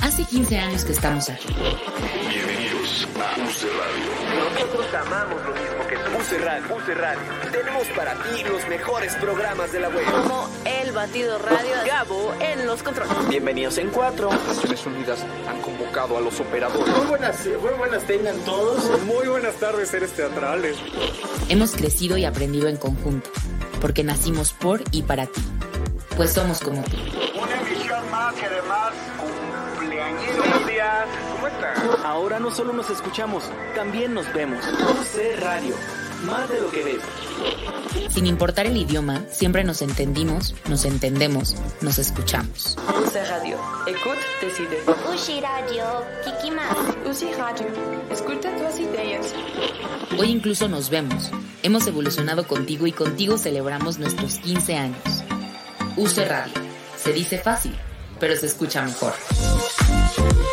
Hace 15 años que estamos aquí. Bienvenidos a UC Radio. Nosotros amamos lo mismo que tú. UC Radio. UC Radio. Tenemos para ti los mejores programas de la web. Como El Batido Radio. Gabo en los controles. Bienvenidos en cuatro. Naciones Unidas han convocado a los operadores. Muy buenas, muy buenas tengan todos. Muy buenas tardes, seres teatrales. Hemos crecido y aprendido en conjunto, porque nacimos por y para ti. Pues somos como tú. Días. ¿Cómo están? Ahora no solo nos escuchamos, también nos vemos. UC Radio. Más de lo que ves. Sin importar el idioma, siempre nos entendimos, nos entendemos, nos escuchamos. UC Radio. Écoute tes idées. Ushi Radio, Kikima. UC Radio. Escucha tus ideas. Hoy incluso nos vemos. Hemos evolucionado contigo y contigo celebramos nuestros 15 años. UC Radio. Se dice fácil, pero se escucha mejor.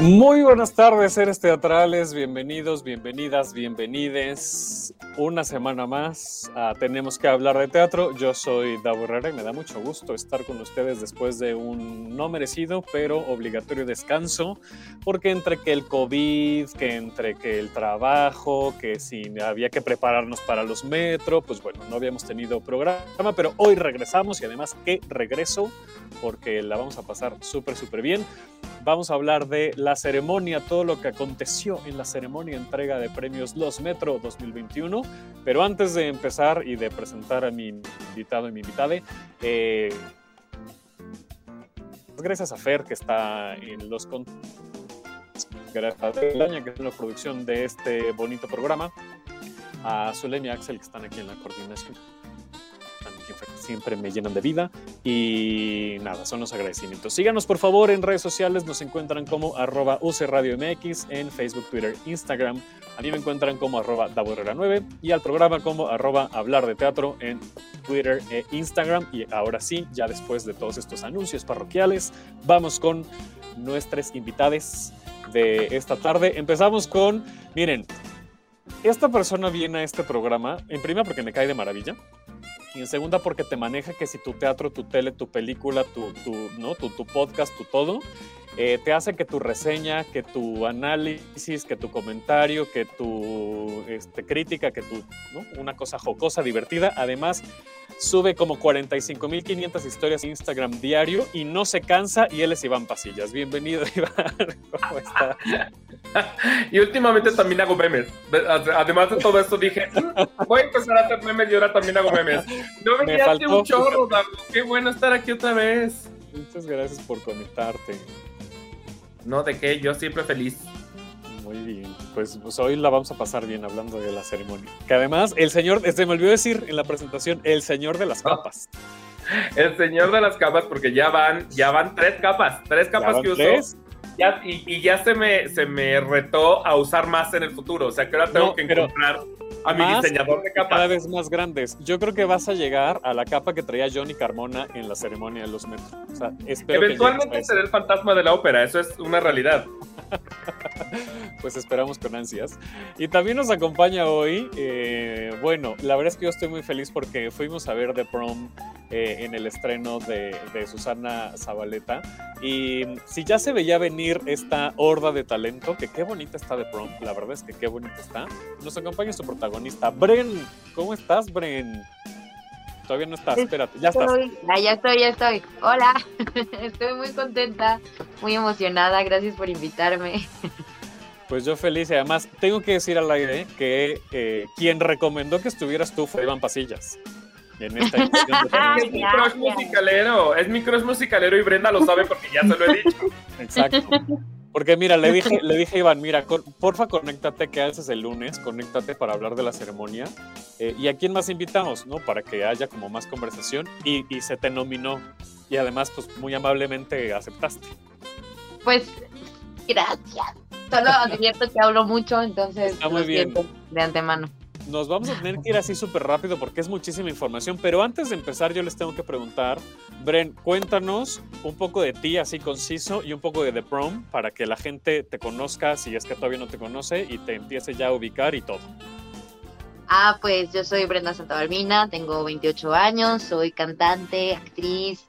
Muy buenas tardes, seres teatrales. Bienvenidos, bienvenidas, bienvenides. Una semana más a Tenemos que hablar de teatro. Yo soy Davo Herrera y me da mucho gusto estar con ustedes después de un no merecido, pero obligatorio descanso, porque entre que el COVID, que entre que el trabajo, que si había que prepararnos para los metros, pues bueno, no habíamos tenido programa, pero hoy regresamos y además qué regreso, porque la vamos a pasar súper, súper bien. Vamos a hablar de la ceremonia, todo lo que aconteció en la ceremonia entrega de premios Los Metro 2021. Pero antes de empezar y de presentar a mi invitado y mi invitada, eh, gracias a Fer que está en los gracias a que es la producción de este bonito programa, a Zulem y Axel que están aquí en la coordinación siempre me llenan de vida. Y nada, son los agradecimientos. Síganos por favor en redes sociales, nos encuentran como arroba UC Radio MX en Facebook, Twitter, Instagram. A mí me encuentran como arroba Davo Herrera 9 y al programa como arroba Hablar de Teatro en Twitter e Instagram. Y ahora sí, ya después de todos estos anuncios parroquiales, vamos con nuestras invitadas de esta tarde. Empezamos con, miren, esta persona viene a este programa, en primera porque me cae de maravilla, y en segunda porque te maneja que si tu teatro, tu tele, tu película, tu, tu, ¿no? tu, tu podcast, tu todo, eh, te hace que tu reseña, que tu análisis, que tu comentario, que tu este, crítica, que tu, ¿no? una cosa jocosa, divertida, además sube como 45.500 historias en Instagram diario y no se cansa y él es Iván Pasillas. Bienvenido Iván, ¿cómo está? y últimamente también hago memes. Además de todo esto dije, "Mm, voy a empezar a hacer memes y ahora también hago memes. No me, Me quedaste faltó. un chorro, Dago. Qué bueno estar aquí otra vez. Muchas gracias por conectarte. No, de qué, yo siempre feliz. Muy bien, pues, pues hoy la vamos a pasar bien hablando de la ceremonia. Que además, el señor, se me olvidó decir en la presentación, el señor de las capas. El señor de las capas, porque ya van, ya van tres capas, tres capas que uso. tres? Ya, y, y ya se me, se me retó a usar más en el futuro. O sea que ahora tengo No, que pero encontrar a mi Más diseñador de y Cada capas. vez más grandes. Yo creo que vas a llegar a la capa que traía Johnny Carmona en la ceremonia de los metros. O sea, Eventualmente seré el fantasma de la ópera, eso es una realidad. Pues esperamos con ansias. Y también nos acompaña hoy, eh, bueno, la verdad es que yo estoy muy feliz porque fuimos a ver The Prom eh, en el estreno de, de Susana Zabaleta. Y si ya se veía venir esta horda de talento, que qué bonita está The Prom, la verdad es que qué bonita está, nos acompaña su protagonista, Bren. ¿Cómo estás, Bren? Todavía no estás, espérate, ya estás. Estoy- ah, ya estoy, ya estoy. Hola, estoy muy contenta, muy emocionada. Gracias por invitarme. Pues yo feliz y además tengo que decir al aire que eh, quien recomendó que estuvieras tú fue Iván Pasillas. En esta de Es mi crush musicalero, es mi crush musicalero y Brenda lo sabe porque ya se lo he dicho. Exacto. Porque mira, le dije, le dije a Iván, mira, con- porfa, conéctate que haces el lunes, conéctate para hablar de la ceremonia. Eh, ¿Y a quién más invitamos? ¿No? Para que haya como más conversación. Y, y se te nominó. Y además, pues muy amablemente aceptaste. Pues, gracias. Solo advierto que hablo mucho, entonces Está muy lo bien. de antemano. Nos vamos a tener que ir así súper rápido porque es muchísima información, pero antes de empezar yo les tengo que preguntar, Bren, cuéntanos un poco de ti así conciso y un poco de The Prom para que la gente te conozca, si es que todavía no te conoce, y te empiece ya a ubicar y todo. Ah, pues yo soy Brenda Santabalmina, tengo 28 años, soy cantante, actriz,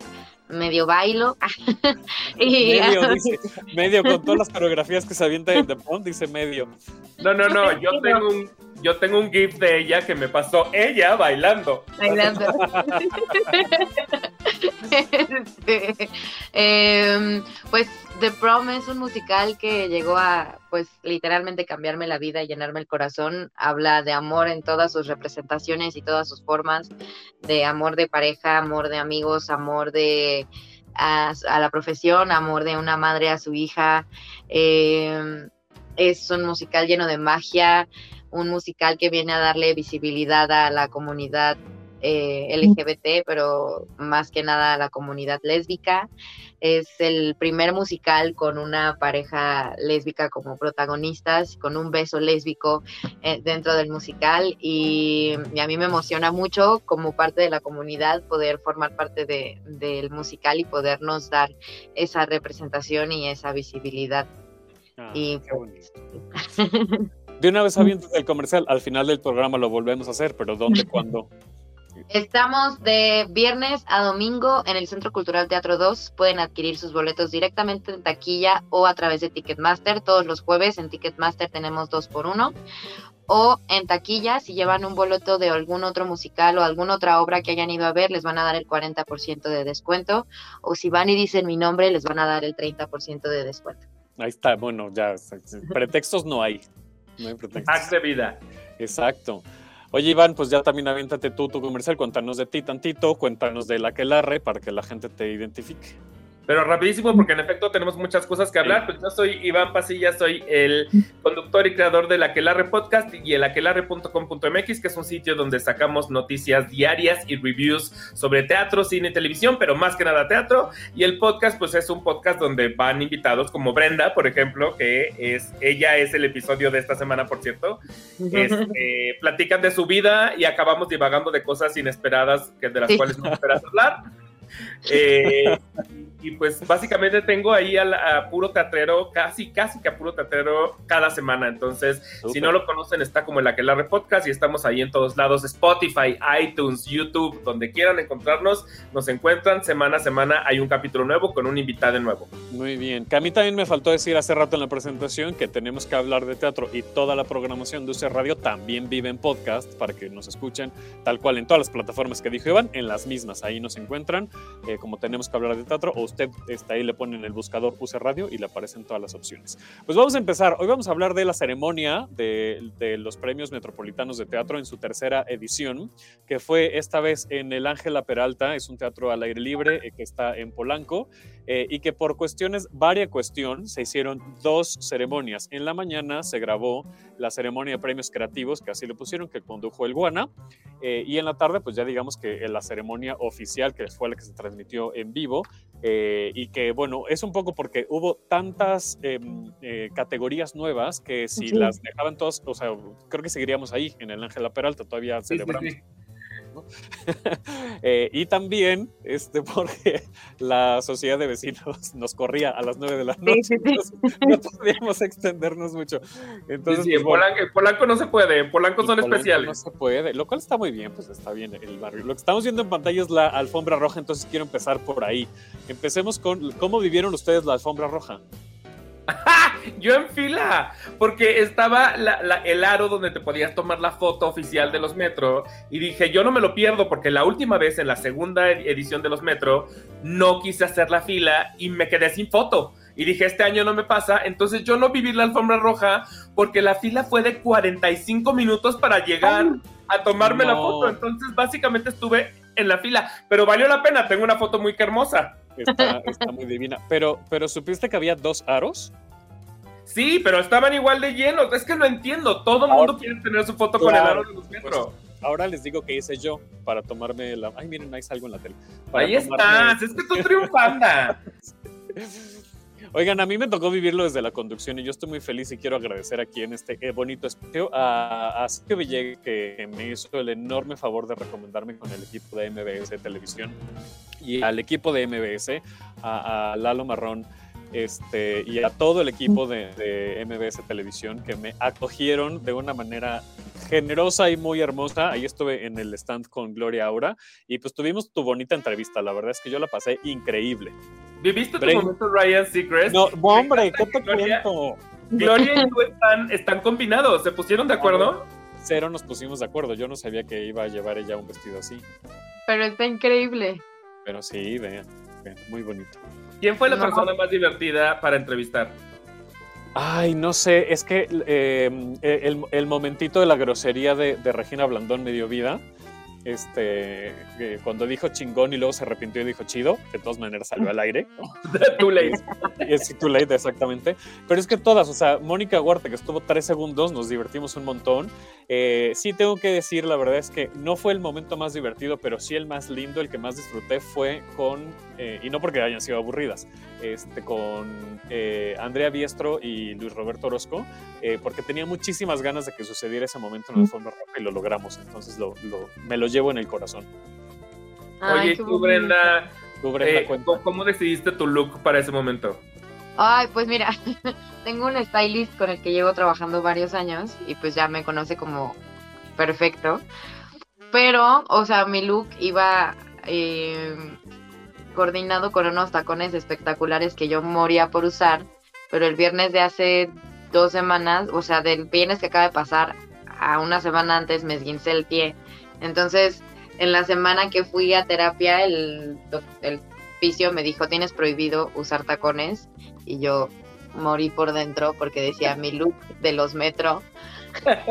medio bailo. y, Medio, dice, medio con todas las coreografías que se avienta en The Prom, dice medio. No, no, no, yo tengo un, yo tengo un GIF de ella que me pasó ella bailando. Bailando. Este, em, pues The Prom es un musical que llegó a, pues, literalmente cambiarme la vida y llenarme el corazón. Habla de amor en todas sus representaciones y todas sus formas, de amor de pareja, amor de amigos, amor de a, a la profesión, amor de una madre a su hija. Em, es un musical lleno de magia, un musical que viene a darle visibilidad a la comunidad eh, LGBT, pero más que nada a la comunidad lésbica. Es el primer musical con una pareja lésbica como protagonistas, con un beso lésbico eh, dentro del musical y, y, a mí me emociona mucho como parte de la comunidad poder formar parte de, del musical y podernos dar esa representación y esa visibilidad. Ah, y qué bonito. De una vez sabiendo el comercial, al final del programa lo volvemos a hacer, pero ¿dónde, cuándo? Estamos de viernes a domingo en el Centro Cultural Teatro 2. Pueden adquirir sus boletos directamente en taquilla o a través de Ticketmaster. Todos los jueves en Ticketmaster tenemos dos por uno. O en taquilla, si llevan un boleto de algún otro musical o alguna otra obra que hayan ido a ver, les van a dar el 40% de descuento. O si van y dicen mi nombre, les van a dar el 30% de descuento. Ahí está, bueno, ya, pretextos no hay. No hay pretextos. Haz de vida. Exacto. Oye, Iván, pues ya también aviéntate tú tu comercial, cuéntanos de ti tantito, cuéntanos de la Aquelarre para que la gente te identifique. Pero rapidísimo, porque en efecto tenemos muchas cosas que hablar. Pues yo soy Iván Pasilla, soy el conductor y creador del Aquelarre Podcast y el aquelarre.com.mx, que es un sitio donde sacamos noticias diarias y reviews sobre teatro, cine y televisión, pero más que nada teatro. Y el podcast, pues es un podcast donde van invitados como Brenda, por ejemplo, que es, ella es el episodio de esta semana, por cierto. Este, platican de su vida y acabamos divagando de cosas inesperadas que de las cuales no esperas hablar. Eh, y pues básicamente tengo ahí a, a, puro teatrero, casi, casi que a puro teatrero cada semana. Entonces, Super. si no lo conocen, está como el Aquelarre Podcast y estamos ahí en todos lados: Spotify, iTunes, YouTube, donde quieran encontrarnos, nos encuentran semana a semana. Hay un capítulo nuevo con un invitado nuevo. Muy bien. Que a mí también me faltó decir hace rato en la presentación que tenemos que hablar de teatro y toda la programación de UC Radio también vive en podcast para que nos escuchen tal cual en todas las plataformas que dijo Iván, en las mismas. Ahí nos encuentran, eh, como tenemos que hablar de teatro o usted está ahí, le pone en el buscador Puse Radio y le aparecen todas las opciones. Pues vamos a empezar. Hoy vamos a hablar de la ceremonia de, de, los premios metropolitanos de teatro en su tercera edición, que fue esta vez en el Ángela Peralta, es un teatro al aire libre eh, que está en Polanco. Eh, y que por cuestiones, varia cuestión, se hicieron dos ceremonias. En la mañana se grabó la ceremonia de premios creativos, que así le pusieron, que condujo el Guana, eh, y en la tarde, pues ya digamos que la ceremonia oficial, que fue la que se transmitió en vivo, eh, y que bueno, es un poco porque hubo tantas em, eh, categorías nuevas que si sí. las dejaban todas, o sea, creo que seguiríamos ahí en el Ángela Peralta, todavía sí, celebramos. Sí, ¿no? eh, y también este, porque la sociedad de vecinos nos corría a las 9 de la noche, Sí, sí, sí. entonces no podíamos extendernos mucho. Entonces, sí, pues, en, Polanco, en Polanco no se puede, en Polanco son Polanco especiales. No se puede, lo cual está muy bien, pues está bien el barrio. Lo que estamos viendo en pantalla es la alfombra roja, entonces quiero empezar por ahí. Empecemos con cómo vivieron ustedes la alfombra roja. Yo en fila, porque estaba la, la, el aro donde te podías tomar la foto oficial de los Metro y dije, yo no me lo pierdo porque la última vez en la segunda edición de los Metro no quise hacer la fila y me quedé sin foto. Y dije, este año no me pasa, entonces yo no viví la alfombra roja porque la fila fue de 45 minutos para llegar a tomarme No. la foto. Entonces básicamente estuve en la fila, pero valió la pena, tengo una foto muy hermosa. Está, está muy divina. Pero, pero supiste que había dos aros. Sí, pero estaban igual de llenos. Es que no entiendo. Todo el mundo quiere tener su foto con el aro de los metros. Ahora les digo que hice yo para tomarme la. Ay, miren, ahí salgo en la tele. Para Ahí tomarme- estás. Es que tú triunfanda. Oigan, a mí me tocó vivirlo desde la conducción y yo estoy muy feliz y quiero agradecer aquí en este eh, bonito espacio a, a Sergio Villegas que me hizo el enorme favor de recomendarme con el equipo de MBS Televisión y al equipo de MBS, a, a Lalo Marrón este, y a todo el equipo de, de, MBS Televisión que me acogieron de una manera generosa y muy hermosa. Ahí estuve en el stand con Gloria Aura y pues tuvimos tu bonita entrevista. La verdad es que yo la pasé increíble. ¿Viviste tu momento Ryan Seacrest? No, hombre, ¿qué te Gloria, cuento? Gloria y tú están, están combinados, ¿se pusieron de acuerdo? Cero nos pusimos de acuerdo, yo no sabía que iba a llevar ella un vestido así. Pero está increíble. Pero sí, vean, vean muy bonito. ¿Quién fue la no. persona más divertida para entrevistar? Ay, no sé, es que eh, el, el, momentito de la grosería de, de, Regina Blandón me dio vida. Este, eh, cuando dijo chingón y luego se arrepintió y dijo chido, de todas maneras salió al aire. too late. Es too late, exactamente. Pero es que todas, o sea, Mónica Huerta, que estuvo tres segundos, nos divertimos un montón. Eh, sí, tengo que decir, la verdad es que no fue el momento más divertido, pero sí el más lindo, el que más disfruté fue con, eh, y no porque hayan sido aburridas, este, con eh, Andrea Biestro y Luis Roberto Orozco, eh, porque tenía muchísimas ganas de que sucediera ese momento en la alfombra roja y lo logramos. Entonces lo, lo, me lo llevo en el corazón. Ay, Oye, tú, Brenda, tú, Brenda eh, ¿cómo decidiste tu look para ese momento? Ay, pues mira, tengo un stylist con el que llevo trabajando varios años y pues ya me conoce como perfecto. Pero, o sea, mi look iba eh, coordinado con unos tacones espectaculares que yo moría por usar, pero el viernes de hace dos semanas, o sea, del viernes que acaba de pasar a una semana antes me esguincé el pie. Entonces, en la semana que fui a terapia, el, el fisio me dijo, tienes prohibido usar tacones. Y yo morí por dentro porque decía mi look de los metro.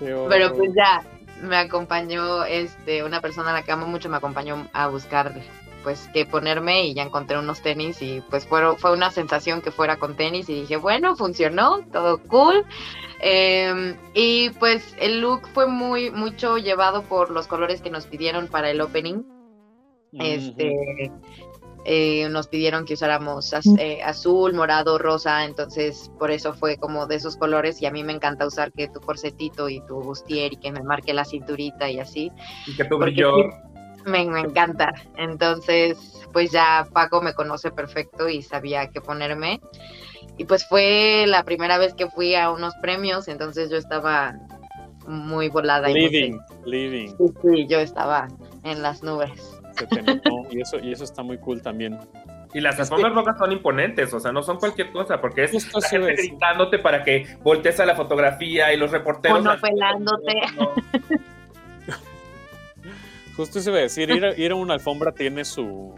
Pero pues ya, me acompañó este, una persona a la que amo mucho, me acompañó a buscar pues qué ponerme y ya encontré unos tenis y pues fue, fue una sensación que fuera con tenis y dije, bueno, funcionó, todo cool. Eh, y pues el look fue muy, mucho llevado por los colores que nos pidieron para el opening. Este, eh, nos pidieron que usáramos az, eh, azul, morado, rosa, entonces por eso fue como de esos colores y a mí me encanta usar que tu corsetito y tu bustier y que me marque la cinturita y así. Y que tu brilló. Me, me, encanta. Entonces, pues ya Paco me conoce perfecto y sabía qué ponerme. Y pues fue la primera vez que fui a unos premios, entonces yo estaba muy volada. Living, living. Sí, sí, yo estaba en las nubes. Se te notó, y, eso, y eso está muy cool también. Y las alfombras rojas son imponentes, o sea, no son cualquier cosa, porque es Justo la gente gritándote para que voltees a la fotografía y los reporteros. O no pelándote. Justo eso iba a decir, ir a, ir a una alfombra tiene su,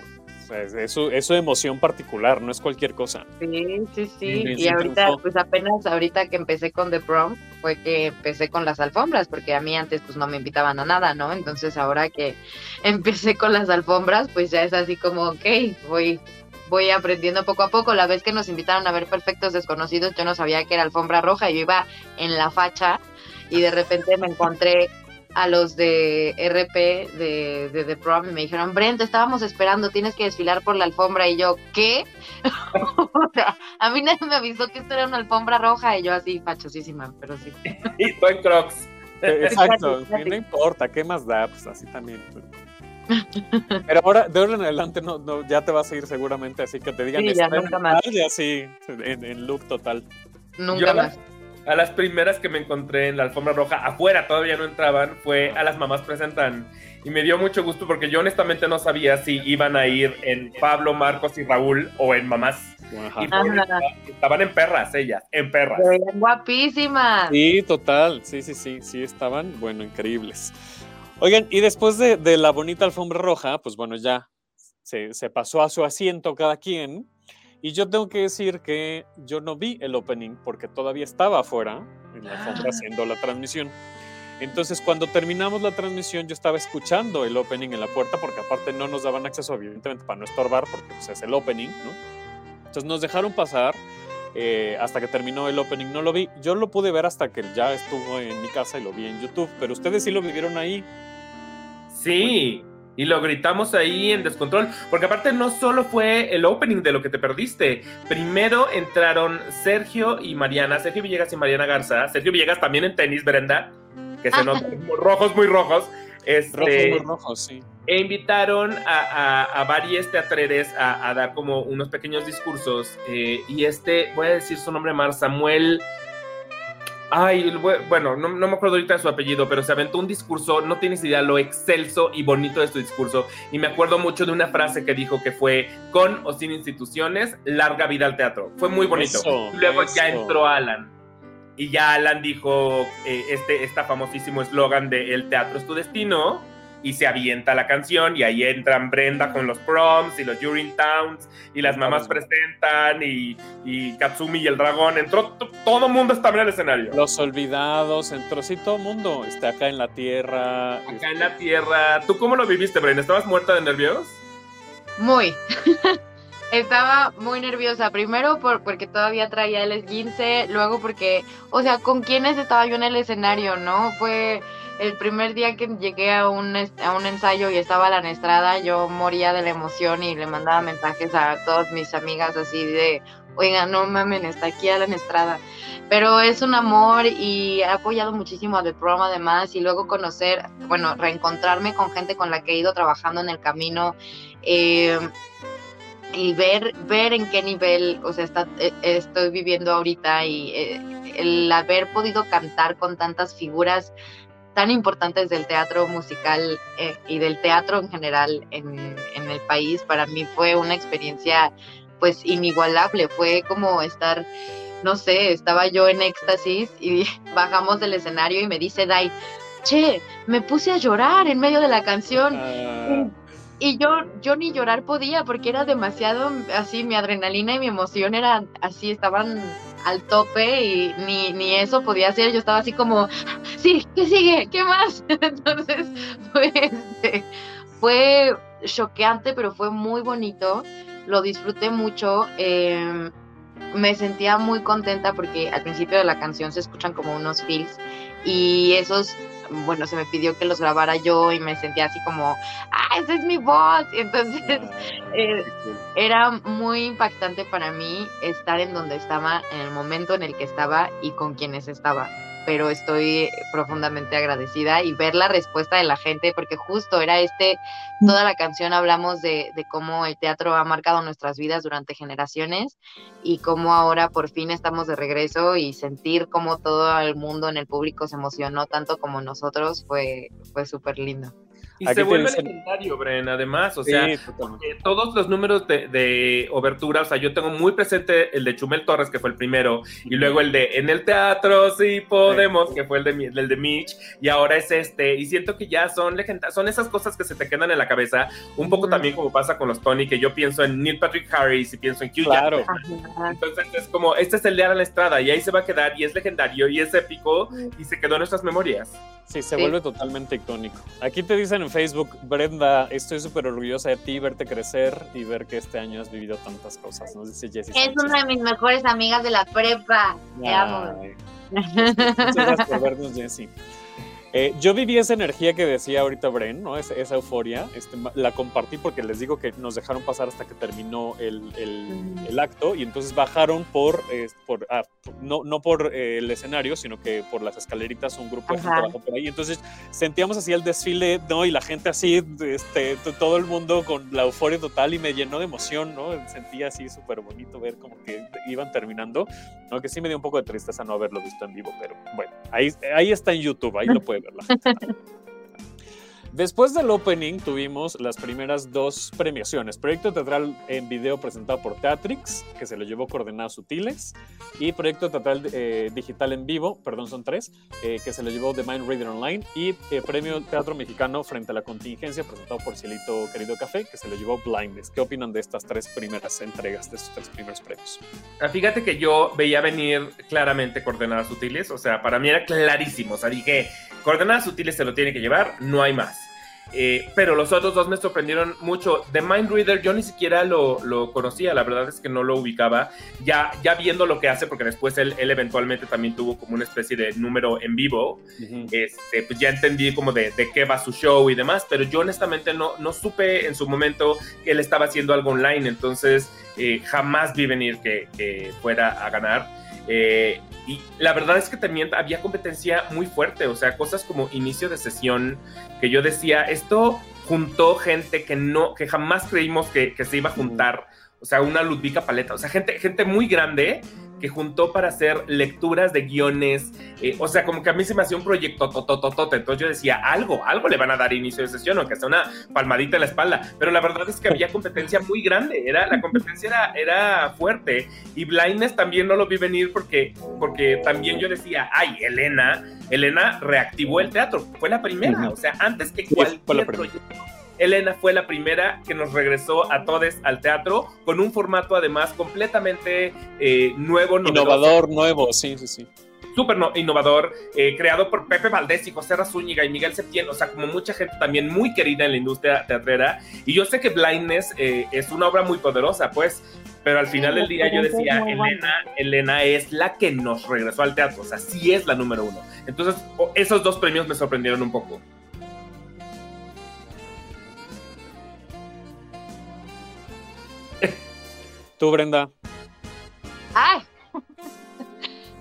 es su, es su emoción particular, no es cualquier cosa. Sí, sí, sí. Y, y ahorita, triunfo. pues apenas ahorita que empecé con The Prom, fue que empecé con las alfombras, porque a mí antes pues no me invitaban a nada, ¿no? Entonces ahora que empecé con las alfombras, pues ya es así como, ok, voy, voy aprendiendo poco a poco. La vez que nos invitaron a ver Perfectos Desconocidos, yo no sabía que era alfombra roja, yo iba en la facha y de repente me encontré a los de RP de, de The Prom y me dijeron, Brent, estábamos esperando, tienes que desfilar por la alfombra. Y yo, ¿qué? a mí nadie me avisó que esto era una alfombra roja y yo así, fachosísima, pero sí. y tú en Crocs. Exacto, no importa, ¿qué más da? Pues así también. Pero ahora, de ahora en adelante, no, no, ya te vas a ir seguramente, así que te digan, sí, ya nunca más. y así, en, en look total. Nunca yo, más a las primeras que me encontré en la alfombra roja, afuera todavía no entraban, fue a las mamás presentan. Y me dio mucho gusto porque yo honestamente no sabía si iban a ir en Pablo, Marcos y Raúl o en mamás. Y estaban en perras ellas, en perras. Guapísimas. Sí, total. Sí, sí, sí, sí, estaban, bueno, increíbles. Oigan, y después de, de la bonita alfombra roja, pues bueno, ya se, se pasó a su asiento cada quien. Y yo tengo que decir que yo no vi el opening porque todavía estaba afuera en la alfombra haciendo la transmisión. Entonces, cuando terminamos la transmisión, yo estaba escuchando el opening en la puerta porque aparte no nos daban acceso, evidentemente, para no estorbar porque pues, es el opening, ¿no? Entonces nos dejaron pasar eh, hasta que terminó el opening. No lo vi. Yo lo pude ver hasta que ya estuvo en mi casa y lo vi en YouTube. Pero ustedes sí lo vivieron ahí. Sí. Y lo gritamos ahí en descontrol, porque aparte no solo fue el opening de lo que te perdiste. Primero entraron Sergio y Mariana, Sergio Villegas y Mariana Garza. Sergio Villegas también en tenis, Brenda, que se notan rojos, muy rojos. Este, rojos, muy rojos, sí. E invitaron a, a, a varios teatreres a, a, dar como unos pequeños discursos. Eh, y este, voy a decir su nombre más, Samuel. Ay, bueno, no, no, me acuerdo ahorita de su apellido, pero se aventó un discurso, no tienes idea lo excelso y bonito de su discurso. Y me acuerdo mucho de una frase que dijo que fue, con o sin instituciones, larga vida al teatro. Fue muy bonito. Eso, luego eso. ya entró Alan. Y ya Alan dijo eh, este, este famosísimo eslogan de El teatro es tu destino. Y se avienta la canción y ahí entran Brenda con los proms y los Towns y las mamás presentan y, y Katsumi y el dragón. Entró, todo el mundo estaba en el escenario. Los olvidados, entró, sí, todo el mundo está acá en la tierra. Acá en la tierra. ¿Tú cómo lo viviste, Brenda? ¿Estabas muerta de nervios? Muy. Estaba muy nerviosa, primero por, porque todavía traía el esguince, luego porque, o sea, ¿con quiénes estaba yo en el escenario, no? Fue el primer día que llegué a un, a un ensayo y estaba la Estrada, yo moría de la emoción y le mandaba mensajes a todas mis amigas así de, oiga, no mamen, está aquí Alan Estrada. Pero es un amor y he apoyado muchísimo a The además y luego conocer, bueno, reencontrarme con gente con la que he ido trabajando en el camino. Eh, y ver, ver en qué nivel, o sea, está, eh, estoy viviendo ahorita y eh, el haber podido cantar con tantas figuras tan importantes del teatro musical eh, y del teatro en general en, en, el país, para mí fue una experiencia pues inigualable, fue como estar, no sé, estaba yo en éxtasis y bajamos del escenario y me dice Dai, che, me puse a llorar en medio de la canción. Uh y yo, yo ni llorar podía porque era demasiado así, mi adrenalina y mi emoción eran así, estaban al tope y ni, ni eso podía hacer, yo estaba así como, sí, ¿qué sigue? ¿Qué más? Entonces fue, fue choqueante, pero fue muy bonito, lo disfruté mucho, eh, me sentía muy contenta porque al principio de la canción se escuchan como unos feels y esos bueno, se me pidió que los grabara yo y me sentía así como, ah, esa es mi voz. Entonces eh, era muy impactante para mí estar en donde estaba, en el momento en el que estaba y con quienes estaba. Pero estoy profundamente agradecida y ver la respuesta de la gente, porque justo era este, toda la canción hablamos de, de cómo el teatro ha marcado nuestras vidas durante generaciones y cómo ahora por fin estamos de regreso y sentir cómo todo el mundo en el público se emocionó tanto como nosotros fue, fue súper lindo. Y Aquí se vuelve dicen... legendario, Bren, además, o sea, sí, todos los números de, de, obertura, o sea, yo tengo muy presente el de Chumel Torres, que fue el primero, y luego el de En el Teatro, sí podemos, sí. que fue el de, el de Mitch, y ahora es este, y siento que ya son legendarios, son esas cosas que se te quedan en la cabeza, un poco mm. también como pasa con los Tony, que yo pienso en Neil Patrick Harris y pienso en Q claro. Entonces es como, este es el de Alan Estrada, y ahí se va a quedar, y es legendario, y es épico, y se quedó en nuestras memorias. Sí, se sí. vuelve totalmente icónico. Aquí te dicen en Facebook, Brenda, estoy súper orgullosa de ti, verte crecer y ver que este año has vivido tantas cosas. Nos dice Jessie. Es una de mis mejores amigas de la prepa. Te amo. Muchas gracias por vernos, Jessie. Eh, yo viví esa energía que decía ahorita Bren, ¿no? Esa, esa euforia, este, la compartí porque les digo que nos dejaron pasar hasta que terminó el, el, el acto y entonces bajaron por, eh, por, ah, no, no por eh, el escenario, sino que por las escaleritas un grupo de gente bajó por ahí. Entonces sentíamos así el desfile, ¿no? Y la gente así, este, todo el mundo con la euforia total y me llenó de emoción, ¿no? Sentía así súper bonito ver como que iban terminando, ¿no? Que sí me dio un poco de tristeza no haberlo visto en vivo, pero bueno, ahí, ahí está en YouTube, ahí lo pueden verla. Después del opening tuvimos las primeras dos premiaciones. Proyecto teatral en video presentado por Teatrix, que se lo llevó Coordenadas Sutiles, y proyecto teatral eh, digital en vivo, perdón, son tres, eh, que se lo llevó The Mind Reader Online, y eh, premio Teatro Mexicano frente a la contingencia, presentado por Cielito Querido Café, que se lo llevó Blindness. ¿Qué opinan de estas tres primeras entregas, de estos tres primeros premios? Ah, fíjate que yo veía venir claramente Coordenadas Sutiles, o sea, para mí era clarísimo, o sea, dije, Coordenadas Sutiles se lo tiene que llevar, no hay más. Eh, pero los otros dos me sorprendieron mucho. The Mind Reader yo ni siquiera lo, lo, conocía, la verdad es que no lo ubicaba. Ya, ya viendo lo que hace, porque después él, él eventualmente también tuvo como una especie de número en vivo, este, pues ya entendí como de, de, qué va su show y demás, pero yo honestamente no, no supe en su momento que él estaba haciendo algo online, entonces eh, jamás vi venir que, que fuera a ganar. Eh, y la verdad es que también había competencia muy fuerte, o sea, cosas como inicio de sesión, que yo decía, esto juntó gente que no, que jamás creímos que, se iba a juntar, o sea, una Ludvika Paleta, o sea, gente, gente muy grande que juntó para hacer lecturas de guiones, eh, o sea, como que a mí se me hacía un proyecto totototote, entonces yo decía, algo, algo le van a dar inicio de sesión, aunque sea una palmadita en la espalda, pero la verdad es que había competencia muy grande, era, la competencia era, era fuerte, y Blindness también no lo vi venir porque, porque también yo decía, ay, Elena, Elena reactivó el teatro, fue la primera, o sea, antes que cualquier proyecto Elena fue la primera que nos regresó a todos al teatro con un formato además completamente eh, nuevo. Innovador, nuevo, sí, sí, sí. Súper no, innovador, eh, creado por Pepe Valdés y José Razúñiga y Miguel Septién, o sea, como mucha gente también muy querida en la industria teatrera. Y yo sé que Blindness eh, es una obra muy poderosa, pues, pero al final del día yo decía, Elena, Elena es la que nos regresó al teatro, o sea, sí es la número uno. Entonces, esos dos premios me sorprendieron un poco. Tú, Brenda. Ay.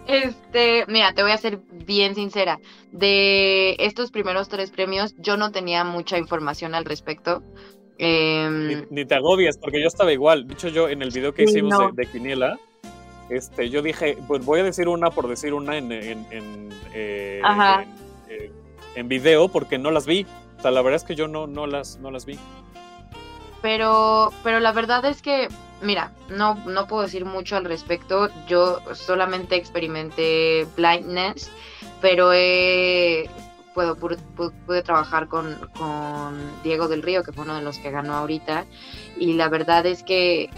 Este, mira, te voy a ser bien sincera. De estos primeros tres premios, yo no tenía mucha información al respecto. Em, ni, te agobias, porque yo estaba igual. De hecho, yo en el video que hicimos de, Quiniela, este, yo dije, pues voy a decir una por decir una en, en, en, eh, eh, en, video, porque no las vi. O sea, la verdad es que yo no, no, las, no las vi. Pero, pero la verdad es que Mira, no, no puedo decir mucho al respecto. Yo solamente experimenté blindness, pero puedo, pude, trabajar con, Diego del Río, que fue uno de los que ganó ahorita. Y la verdad es que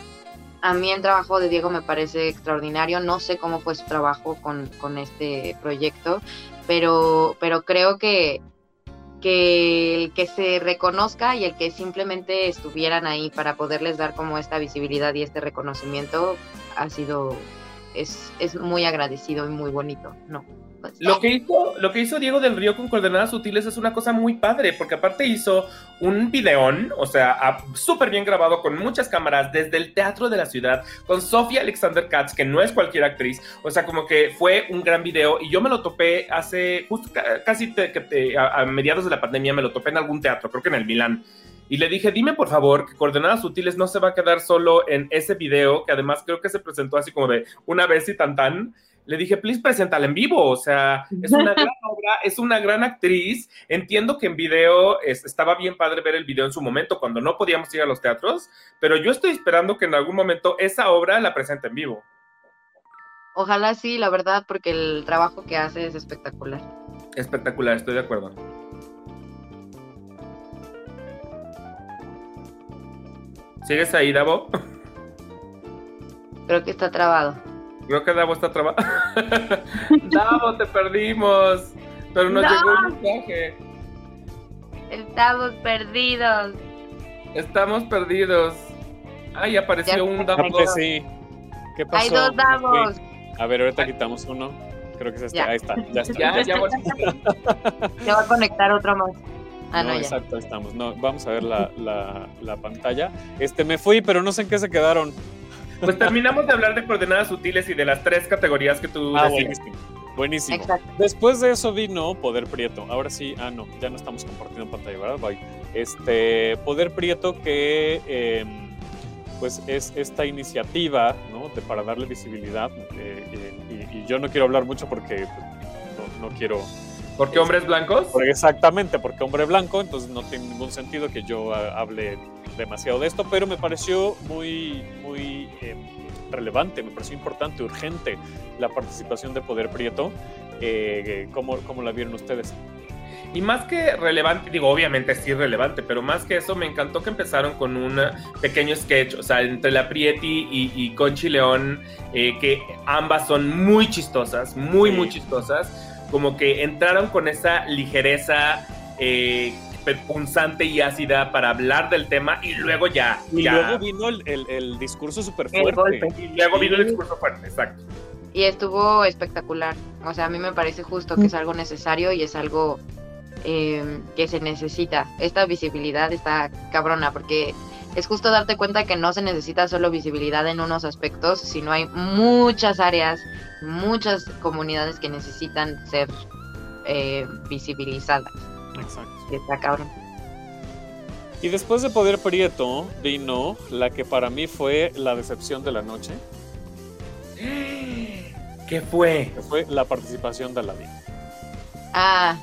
a mí el trabajo de Diego me parece extraordinario. No sé cómo fue su trabajo con, con este proyecto, pero, pero creo que que el que se reconozca y el que simplemente estuvieran ahí para poderles dar como esta visibilidad y este reconocimiento ha sido, es, es muy agradecido y muy bonito, ¿no? Lo que, hizo, lo que hizo Diego del Río con coordenadas sutiles es una cosa muy padre, porque aparte hizo un videón, o sea, súper bien grabado con muchas cámaras desde el Teatro de la Ciudad, con Sofía Alexander Katz, que no es cualquier actriz, o sea, como que fue un gran video y yo me lo topé hace, justo casi a, mediados de la pandemia, me lo topé en algún teatro, creo que en el Milán. Y le dije, dime por favor que Coordenadas Sutiles no se va a quedar solo en ese video, que además creo que se presentó así como de una vez y tan tan, le dije, please, preséntala en vivo. O sea, es una gran obra, es una gran actriz. Entiendo que en video estaba bien padre ver el video en su momento, cuando no podíamos ir a los teatros, pero yo estoy esperando que en algún momento esa obra la presente en vivo. Ojalá sí, la verdad, porque el trabajo que hace es espectacular. Espectacular, estoy de acuerdo. ¿Sigues ahí, Davo? Creo que está trabado. Creo que Davo está trabajando. Davo, te perdimos. Pero nos llegó un mensaje. Estamos perdidos. Estamos perdidos. Ay, apareció un Davo. sí. ¿Qué pasó? Hay dos Davos. A ver, ahorita quitamos uno. Creo que es este. Ahí está. Ya está. Ya, ya, voy. ya a conectar otro más. Ah, no, exacto, estamos. No, vamos a ver la, la, la, pantalla. Este, me fui, pero no sé en qué se quedaron. Pues terminamos de hablar de coordenadas sutiles y de las tres categorías que tú ah, buenísimo. Buenísimo. Después de eso vino Poder Prieto. Ahora sí, ah, no, ya no estamos compartiendo pantalla, ¿verdad? Bye. Este, Poder Prieto que em, pues es esta iniciativa, ¿no? De, para darle visibilidad. Eh, y, yo no quiero hablar mucho porque pues, no, quiero ¿Por qué hombres blancos? exactamente, porque hombre blanco, entonces no tiene ningún sentido que yo hable demasiado de esto, pero me pareció muy, muy eh, relevante, me pareció importante, urgente la participación de Poder Prieto. Eh, ¿cómo, ¿Cómo la vieron ustedes? Y más que relevante, digo, obviamente sí relevante, pero más que eso, me encantó que empezaron con un pequeño sketch, o sea, entre la Prieti y, Conchi León, eh, que ambas son muy chistosas, muy, muy chistosas, como que entraron con esa ligereza eh, punzante y ácida para hablar del tema y luego ya. Y ya. luego vino el, el, el discurso súper El fuerte. golpe. Y luego vino el discurso fuerte, exacto. Y estuvo espectacular. O sea, a mí me parece justo que es algo necesario y es algo eh, que se necesita. Esta visibilidad está cabrona porque es justo darte cuenta que no se necesita solo visibilidad en unos aspectos, sino hay muchas áreas, muchas comunidades que necesitan ser eh, visibilizadas. Exacto. Y está cabrón. Y después de Poder Prieto vino la que para mí fue la decepción de la noche, ¿Qué fue? que fue la participación de Aladdin. Ah,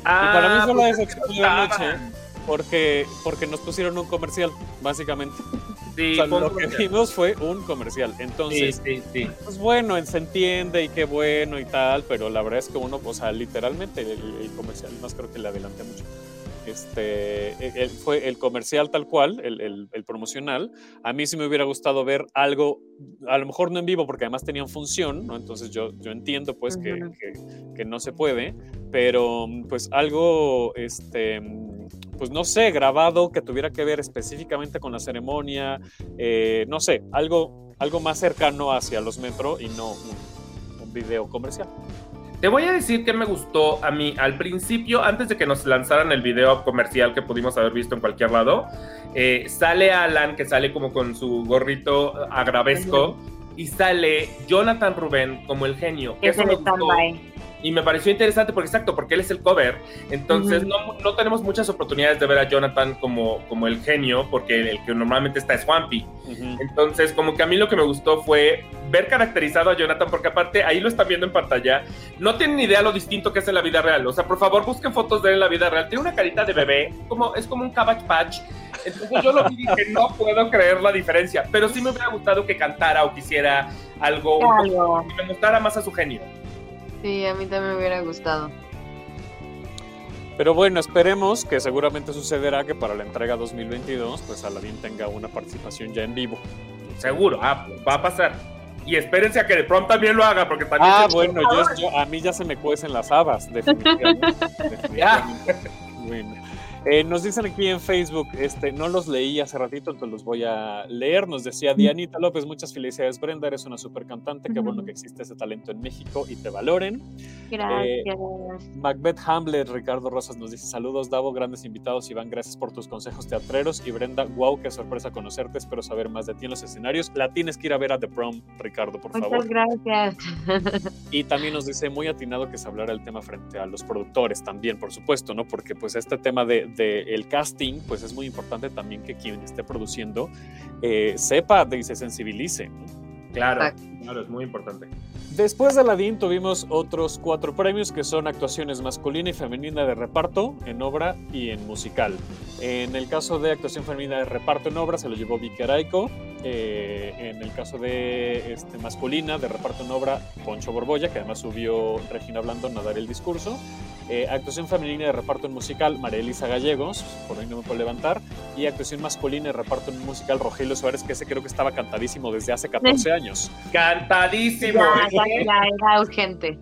y para mí fue la pues, decepción de la noche porque, porque nos pusieron un comercial, básicamente. Sí, o sea, lo que vimos fue un comercial. Sí, Entonces, sí, sí. pues bueno, se entiende y qué bueno y tal, pero la verdad es que uno, o sea, literalmente el, el comercial, más creo que le adelanté mucho. Este, el- el- fue el comercial tal cual, el, el- el promocional. A mí sí me hubiera gustado ver algo, a lo mejor no en vivo, porque además tenían función, ¿no? Entonces yo, yo entiendo pues que, que- que no se puede, pero pues algo, este, pues no sé, grabado que tuviera que ver específicamente con la ceremonia, eh, no sé, algo, algo más cercano hacia los metro y no un, un video comercial. Te voy a decir que me gustó a mí al principio, antes de que nos lanzaran el video comercial que pudimos haber visto en cualquier lado. eh, sale Alan, que sale como con su gorrito agravesco, y sale Jonathan Rubén como el genio. es el stand-by. Y me pareció interesante porque exacto, porque él es el cover. Entonces Ujú. no, no tenemos muchas oportunidades de ver a Jonathan como, como el genio, porque el que normalmente está es Swampy. Entonces, como que a mí lo que me gustó fue ver caracterizado a Jonathan, porque aparte ahí lo están viendo en pantalla, no tienen ni idea lo distinto que es en la vida real. O sea, por favor, busquen fotos de él en la vida real. Tiene una carita de bebé, como, es como un Cabbage Patch. Entonces yo lo vi y dije, no puedo creer la diferencia. Pero sí me hubiera gustado que cantara o quisiera algo, poco- que me mostrara más a su genio. Sí, a mí también me hubiera gustado. Pero bueno, esperemos que seguramente sucederá que para la entrega 2022, pues Aladdin tenga una participación ya en vivo. Seguro, ah, va a pasar. Y espérense a que de pronto también lo haga, porque también... Ah, bueno, yo, yo- a mí ya se me cuecen las habas, definitivamente. definitivamente. Eh, nos dicen aquí en Facebook, este, no los leí hace ratito, entonces los voy a leer. Nos decía Dianita López, muchas felicidades Brenda, eres una super cantante, qué bueno que existe ese talento en México y te valoren. Gracias. Macbeth Hamlet, Ricardo Rosas nos dice saludos, Davo, grandes invitados, Iván, gracias por tus consejos teatreros y Brenda, wow, qué sorpresa conocerte, espero saber más de ti en los escenarios. La tienes que ir a ver a The Prom, Ricardo, por favor. Muchas gracias. Y también nos dice muy atinado que se hablara el tema frente a los productores también, por supuesto, ¿no? Porque pues este tema de, de el casting, pues es muy importante también que quien esté produciendo eh, sepa de y se sensibilice. ¿no? Claro, Exacto. Claro, es muy importante. Después de Aladdin tuvimos otros cuatro premios que son actuaciones masculina y femenina de reparto en obra y en musical. En el caso de actuación femenina de reparto en obra se lo llevó Vicky Araico. Eh, en el caso de este, masculina de reparto en obra, Poncho Borbolla, que además subió Regina Blandón a dar el discurso. Eh, actuación femenina de reparto en musical, María Elisa Gallegos, por ahí no me puedo levantar. Y actuación masculina de reparto en musical, Rogelio Suárez, que ese creo que estaba cantadísimo desde hace 14 años. Cantadísimo. Ya, ya, ya era urgente.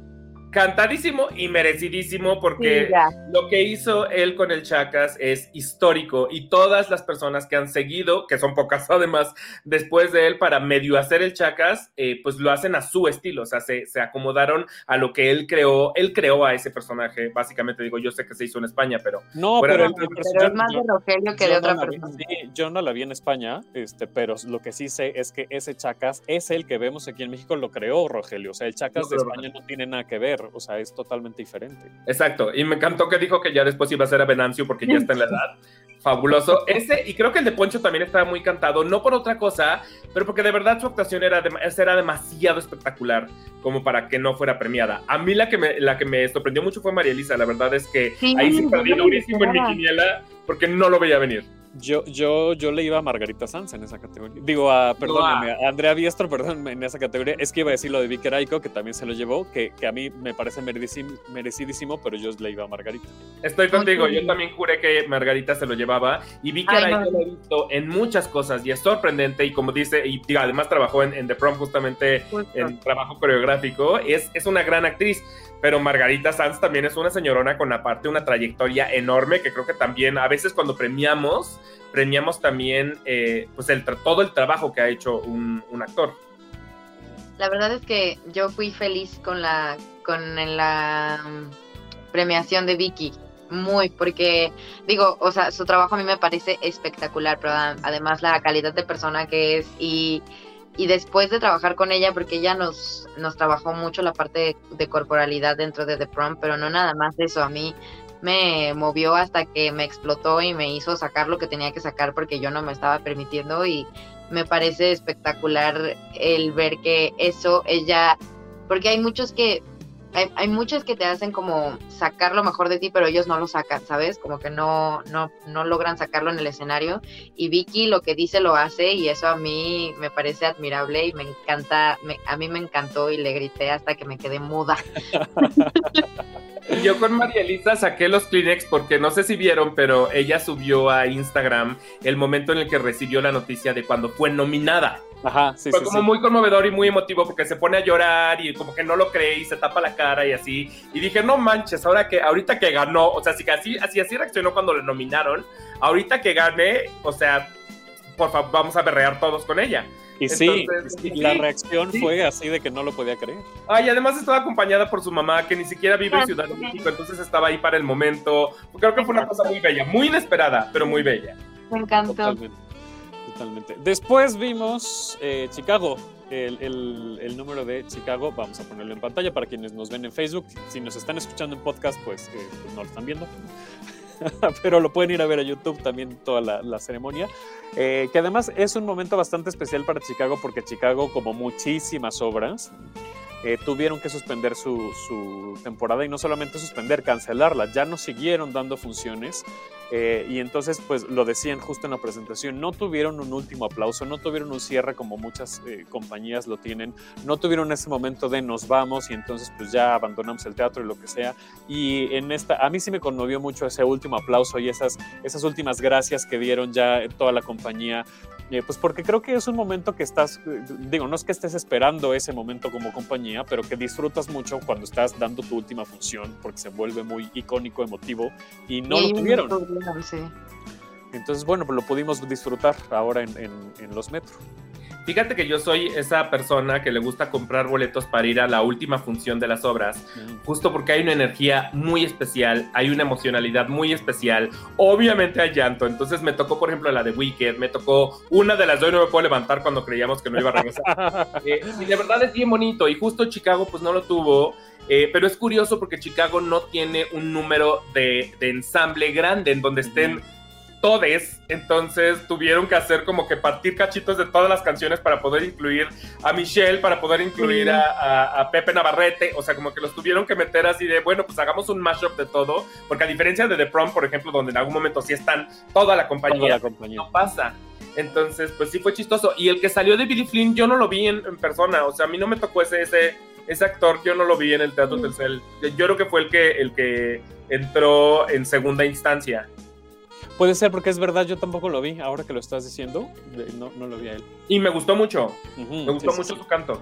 Cantadísimo y merecidísimo porque Sí, lo que hizo él con el Chacas es histórico y todas las personas que han seguido, que son pocas además, después de él para medio hacer el Chacas, eh, pues lo hacen a su estilo, o sea, se, se acomodaron a lo que él creó, él creó a ese personaje, básicamente digo, yo sé que se hizo en España, pero... No, pero, el- Pero es más de Rogelio que de no otra vi- persona. sí, yo no la vi en España, este, pero lo que sí sé es que ese Chacas es el que vemos aquí en México, lo creó Rogelio. O sea, el Chacas de España no tiene nada que ver, o sea, es totalmente diferente. Exacto, y me encantó que dijo que ya después iba a ser a Venancio porque ya está en la edad. Fabuloso. Ese, y creo que el de Poncho también estaba muy cantado, no por otra cosa, pero porque de verdad su actuación era, dem- era demasiado espectacular como para que no fuera premiada. A mí la que me, la que me sorprendió mucho fue María Elisa, la verdad es que Sí, ahí sí perdí durísimo en mi quiniela porque no lo veía venir. Yo, yo, yo le iba a Margarita Sanz en esa categoría. Digo, a, perdóname, a Andrea Biestro, perdón, en esa categoría. Es que iba a decir lo de Vicky Araico, que también se lo llevó, que, que a mí me parece merecidísimo, merecidísimo, pero yo le iba a Margarita. Estoy contigo, yo también juré que Margarita se lo llevaba y vi que Ay, Araico no. lo he visto en muchas cosas y es sorprendente y como dice, y además trabajó en, en The Prom justamente Justo. en trabajo coreográfico, es, es una gran actriz. Pero Margarita Sanz también es una señorona con aparte una trayectoria enorme que creo que también a veces cuando premiamos, premiamos también eh, pues el, todo el trabajo que ha hecho un, actor. La verdad es que yo fui feliz con la, con la mm, premiación de Vicky muy, porque digo, o sea, su trabajo a mí me parece espectacular, pero además la calidad de persona que es y, y después de trabajar con ella, porque ella nos, nos trabajó mucho la parte de, corporalidad dentro de The Prom, pero no nada más eso, a mí me movió hasta que me explotó y me hizo sacar lo que tenía que sacar porque yo no me estaba permitiendo y me parece espectacular el ver que eso ella, porque hay muchos que hay, hay muchos que te hacen como sacar lo mejor de ti, pero ellos no lo sacan, ¿sabes? Como que no, no, no logran sacarlo en el escenario. Y Vicky lo que dice lo hace y eso a mí me parece admirable y me encanta, a mí me encantó y le grité hasta que me quedé muda. Yo con María Elisa saqué los Kleenex porque no sé si vieron, pero ella subió a Instagram el momento en el que recibió la noticia de cuando fue nominada. Ajá, sí, Fue como muy conmovedor y muy emotivo porque se pone a llorar y como que no lo cree y se tapa la cara y así. Y dije, no manches, ahora que, ahorita que ganó, o sea, así, así, así, así reaccionó cuando le nominaron. Ahorita que gane, o sea, por favor, vamos a berrear todos con ella. Y sí, la reacción fue así de que no lo podía creer. Ay, además estaba acompañada por su mamá, que ni siquiera vive en Ciudad de México, entonces estaba ahí para el momento. Creo que fue una cosa muy bella, muy inesperada, pero muy bella. Me encantó. Totalmente. totalmente. Después vimos eh, Chicago, el, el, el, número de Chicago. Vamos a ponerlo en pantalla para quienes nos ven en Facebook. Si nos están escuchando en podcast, pues, eh, pues no lo están viendo. pero lo pueden ir a ver a YouTube también toda la, ceremonia. Eh, que además es un momento bastante especial para Chicago porque Chicago, como muchísimas obras, eh, tuvieron que suspender su, su, temporada y no solamente suspender, cancelarla. Ya no siguieron dando funciones eh, y entonces, pues lo decían justo en la presentación, no tuvieron un último aplauso, no tuvieron un cierre como muchas eh, compañías lo tienen, no tuvieron ese momento de nos vamos y entonces pues ya abandonamos el teatro y lo que sea. Y en esta, a mí sí me conmovió mucho ese último aplauso y esas, esas últimas gracias que dieron ya toda la compañía eh, pues porque creo que es un momento que estás, eh, digo, no es que estés esperando ese momento como compañía, pero que disfrutas mucho cuando estás dando tu última función, porque se vuelve muy icónico, emotivo, y no lo tuvieron. Entonces, bueno, pues lo pudimos disfrutar ahora en, en, en los metros. Fíjate que yo soy esa persona que le gusta comprar boletos para ir a la última función de las obras, justo porque hay una energía muy especial, hay una emocionalidad muy especial, obviamente hay llanto, entonces me tocó por ejemplo la de Wicked, me tocó una de las hoy no me puedo levantar cuando creíamos que no iba a regresar. eh, y de verdad es bien bonito, y justo Chicago pues no lo tuvo, eh, pero es curioso porque Chicago no tiene un número de, de ensamble grande en donde estén todes, entonces tuvieron que hacer como que partir cachitos de todas las canciones para poder incluir a Michelle, para poder incluir a, a, a, Pepe Navarrete, o sea, como que los tuvieron que meter así de, bueno, pues hagamos un mashup de todo, porque a diferencia de The Prom, por ejemplo, donde en algún momento sí están toda la compañía, toda la compañía. no pasa. Entonces, pues sí fue chistoso. Y el que salió de Billy Flynn, yo no lo vi en, en persona, o sea, a mí no me tocó ese, ese, ese actor, yo no lo vi en el Teatro Telcel. Yo creo que fue el que, el que entró en segunda instancia. Puede ser porque es verdad, yo tampoco lo vi, ahora que lo estás diciendo, no, no lo vi a él. Y me gustó mucho, uh -huh, me gustó sí, mucho sí. su canto.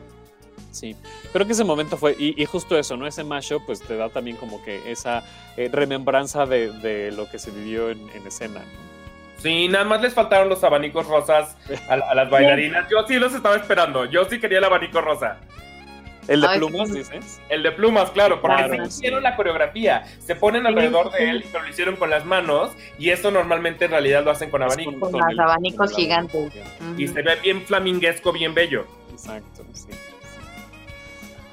Sí, creo que ese momento fue, y, y, justo eso, ¿no? Ese mashup, pues te da también como que esa eh, remembranza de, de, lo que se vivió en, en escena. Sí, nada más les faltaron los abanicos rosas a, a las bailarinas. Yo sí los estaba esperando, yo sí quería el abanico rosa. ¿El de plumas, dices? El de plumas, claro, porque claro, se hicieron la coreografía. Se ponen alrededor de él, pero lo hicieron con las manos. Y eso normalmente en realidad lo hacen con abanicos. Con, los abanicos con gigantes. Y se ve bien flaminguesco, bien bello. Exacto, sí.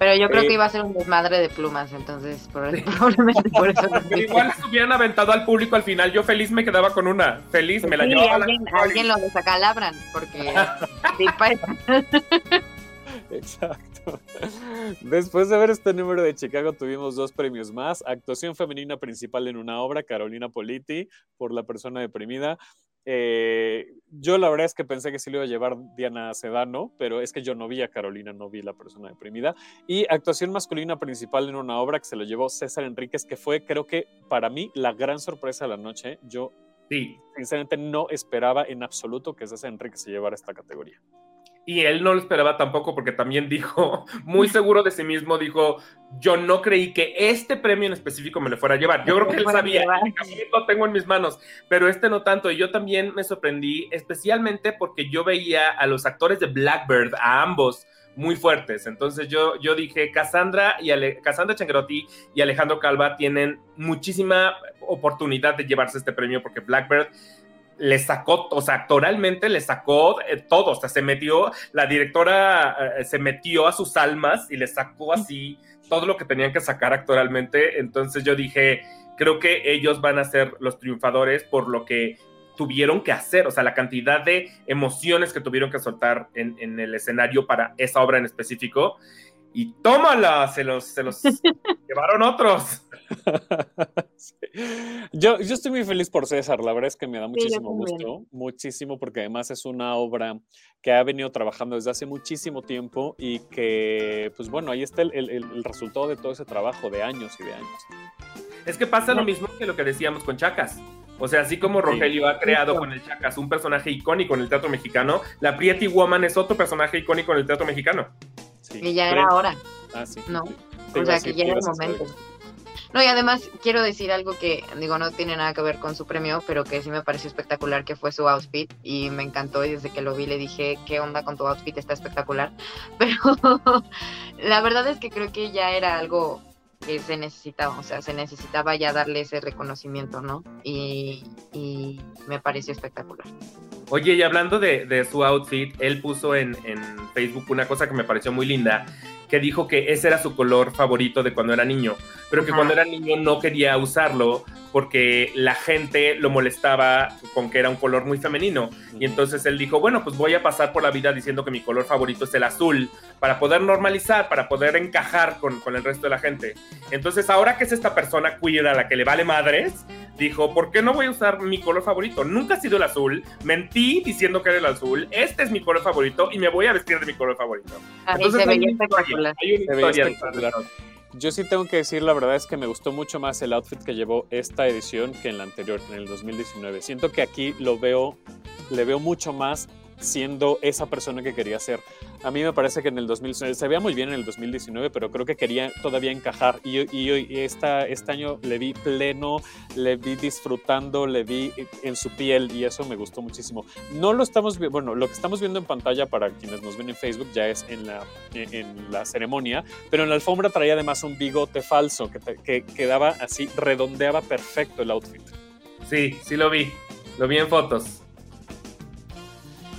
Pero yo creo eh, que iba a ser un desmadre de plumas, entonces por, probablemente por eso. Pero igual las hubieran aventado al público al final. Yo feliz me quedaba con una. Feliz, me la sí, llevaba. Alguien, la... alguien lo desacalabran, porque. Exacto. Después de ver este número de Chicago, tuvimos dos premios más. Actuación femenina principal en una obra, Carolina Politi, por La persona deprimida. Eh, yo la verdad es que pensé que sí lo iba a llevar Diana Sedano, pero es que yo no vi a Carolina, no vi La persona deprimida. Y actuación masculina principal en una obra que se lo llevó César Enríquez, que fue, creo que para mí, la gran sorpresa de la noche. Yo, sí. sinceramente, no esperaba en absoluto que César Enríquez se llevara esta categoría. Y él no lo esperaba tampoco porque también dijo, muy seguro de sí mismo, dijo, yo no creí que este premio en específico me lo fuera a llevar. Yo creo que él sabía, lo tengo en mis manos, pero este no tanto. Y yo también me sorprendí, especialmente porque yo veía a los actores de Blackbird, a ambos, muy fuertes. Entonces yo, yo dije, Cassandra y Ale Cassandra Changrotti y Alejandro Calva tienen muchísima oportunidad de llevarse este premio porque Blackbird le sacó, o sea, actoralmente le sacó eh, todo, o sea, se metió, la directora eh, se metió a sus almas y le sacó así todo lo que tenían que sacar actoralmente, entonces yo dije, creo que ellos van a ser los triunfadores por lo que tuvieron que hacer, o sea, la cantidad de emociones que tuvieron que soltar en, en el escenario para esa obra en específico y tómala, se los, se los llevaron otros. yo, yo estoy muy feliz por César, la verdad es que me da muchísimo gusto, muchísimo, porque además es una obra que ha venido trabajando desde hace muchísimo tiempo y que, pues bueno, ahí está el, el, el resultado de todo ese trabajo de años y de años. Es que pasa lo mismo que lo que decíamos con Chacas. O sea, así como Rogelio ha creado con el Chacas un personaje icónico en el teatro mexicano, la Pretty Woman es otro personaje icónico en el teatro mexicano. Y ya era hora. Ah, sí. No. o sea, que ya era el momento. No, y además quiero decir algo que, digo, no tiene nada que ver con su premio, pero que sí me pareció espectacular, que fue su outfit, y me encantó, y desde que lo vi le dije, ¿qué onda con tu outfit? Está espectacular. Pero la verdad es que creo que ya era algo que se necesitaba, o sea, se necesitaba ya darle ese reconocimiento, ¿no? Y, me pareció espectacular. Oye, y hablando de, su outfit, él puso en, Facebook una cosa que me pareció muy linda, que dijo que ese era su color favorito de cuando era niño, pero que cuando era niño no quería usarlo porque la gente lo molestaba con que era un color muy femenino. Y entonces él dijo, bueno, pues voy a pasar por la vida diciendo que mi color favorito es el azul, para poder normalizar, para poder encajar con, con el resto de la gente. Entonces ahora que es esta persona queer a la que le vale madres, dijo, ¿por qué no voy a usar mi color favorito? Nunca ha sido el azul, mentí diciendo que era el azul, este es mi color favorito y me voy a vestir de mi color favorito. Entonces, una historia, hay una historia. Yo sí tengo que decir, la verdad es que me gustó mucho más el outfit que llevó esta edición que en la anterior, en el 2019. Siento que aquí lo veo, le veo mucho más siendo esa persona que quería ser. A mí me parece que en el 2019, se veía muy bien en el 2019, pero creo que quería todavía encajar. Y, y, este año le vi pleno, le vi disfrutando, le vi en su piel y eso me gustó muchísimo. No lo estamos viendo, bueno, lo que estamos viendo en pantalla para quienes nos ven en Facebook ya es en la, en la ceremonia, pero en la alfombra traía además un bigote falso que, que quedaba así, redondeaba perfecto el outfit. Sí, sí lo vi, lo vi en fotos.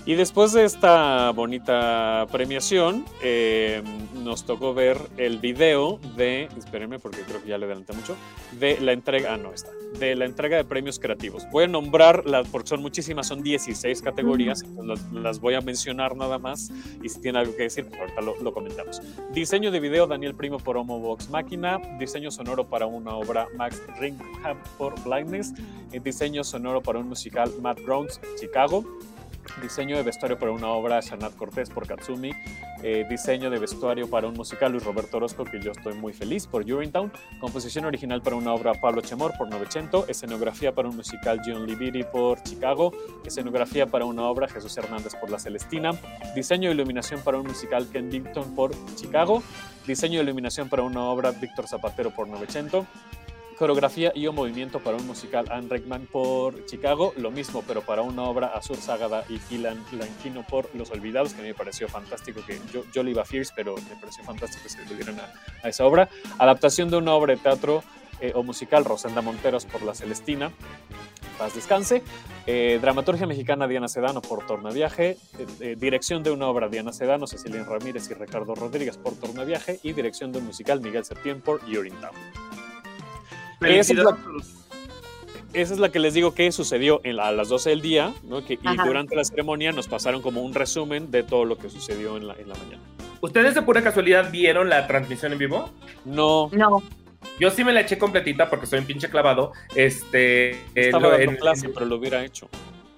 Y después de esta bonita premiación, eh, nos tocó ver el video de, espérenme porque creo que ya le adelanté mucho, de la entrega, ah, no está, de la entrega de premios creativos. Voy a nombrar, las, porque son muchísimas, son 16 categorías, las, voy a mencionar nada más y si tiene algo que decir, pues ahorita lo, comentamos. Diseño de video, Daniel Primo por Homo Vox Máquina, diseño sonoro para una obra, Max Ringham por Blindness, diseño sonoro para un musical, Matt Browns, Chicago, diseño de vestuario para una obra Shanat Cortés por Katsumi, eh, diseño de vestuario para un musical Luis Roberto Orozco, que yo estoy muy feliz por Urinetown, composición original para una obra Pablo Chemor por Novecento, escenografía para un musical John Libiri por Chicago, escenografía para una obra Jesús Hernández por La Celestina, diseño de iluminación para un musical Kensington por Chicago, diseño de iluminación para una obra Víctor Zapatero por Novecento, Coreografía y o movimiento para un musical Anne Rickman por Chicago, lo mismo, pero para una obra Azur Sagada y Kilan Lanquino por Los Olvidados, que a mí me pareció fantástico, que yo, yo le iba a Fierce, pero me pareció fantástico que se le dieran a, esa obra. Adaptación de una obra de teatro eh, o musical, Rosenda Monteros por La Celestina, paz descanse. Eh, dramaturgia mexicana Diana Sedano por Tornaviaje. Eh, dirección de una obra Diana Sedano, Cecilia Ramírez y Ricardo Rodríguez por Tornaviaje. Y dirección de un musical Miguel Septién por Urinetown. Esa es, la, que les digo que sucedió en a las 12 del día, y durante la ceremonia nos pasaron como un resumen de todo lo que sucedió en la, en la mañana. ¿Ustedes de pura casualidad vieron la transmisión en vivo? No. No. Yo sí me la eché completita porque soy un pinche clavado. Este. Estaba en, clase, pero lo hubiera hecho.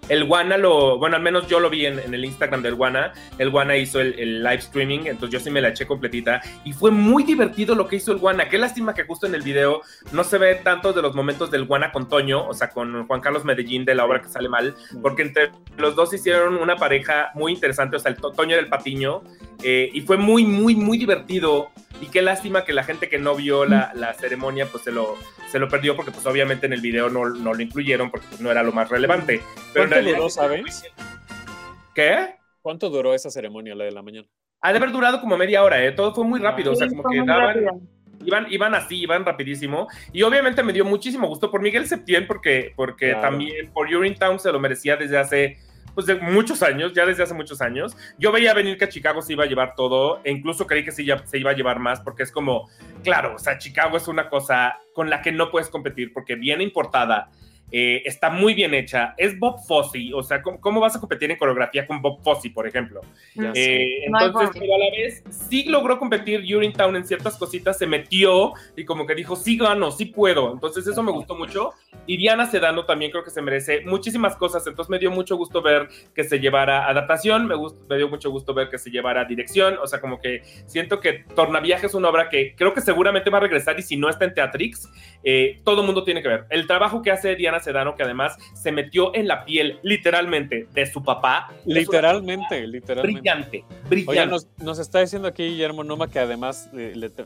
El Guana lo, bueno, al menos yo lo vi en, el Instagram del Guana. El Guana hizo el, live streaming, entonces yo sí me la eché completita. Y fue muy divertido lo que hizo el Guana. Qué lástima que justo en el video no se ve tantos de los momentos del Guana con Toño, o sea, con Juan Carlos Medellín de la obra que sale mal, porque entre los dos hicieron una pareja muy interesante. O sea, el Toño era el patiño. Eh, y fue muy, muy, muy divertido. Y qué lástima que la gente que no vio la, la ceremonia, pues se lo, se lo perdió porque pues obviamente en el video no, no lo incluyeron porque pues, no era lo más relevante. Pero ¿Cuánto duró, sabes? ¿Qué? ¿Cuánto duró esa ceremonia, la de la mañana? Ha de haber durado como media hora, ¿eh? Todo fue muy rápido, o sea, como que daban... Iban, iban así, iban rapidísimo. Y obviamente me dio muchísimo gusto por Miguel Septién, porque, porque también por Town se lo merecía desde hace pues de muchos años, ya desde hace muchos años. Yo veía venir que Chicago se iba a llevar todo e incluso creí que se, se iba a llevar más porque es como, claro, o sea, Chicago es una cosa con la que no puedes competir porque viene importada eh, está muy bien hecha. Es Bob Fosse, o sea, ¿cómo, vas a competir en coreografía con Bob Fosse, por ejemplo? Eh, entonces, pero a la vez sí logró competir Town en ciertas cositas, se metió y como que dijo, sí gano, sí puedo. Entonces, eso me gustó mucho. Y Diana Sedano también creo que se merece muchísimas cosas. Entonces, me dio mucho gusto ver que se llevara adaptación, me, me dio mucho gusto ver que se llevara dirección. O sea, como que siento que Tornaviaje es una obra que creo que seguramente va a regresar y si no está en Teatrix, eh, todo el mundo tiene que ver. El trabajo que hace Diana Sedano, que además se metió en la piel literalmente de su papá. Literalmente, literalmente. Brillante, brillante. nos, está diciendo aquí Guillermo Noma que además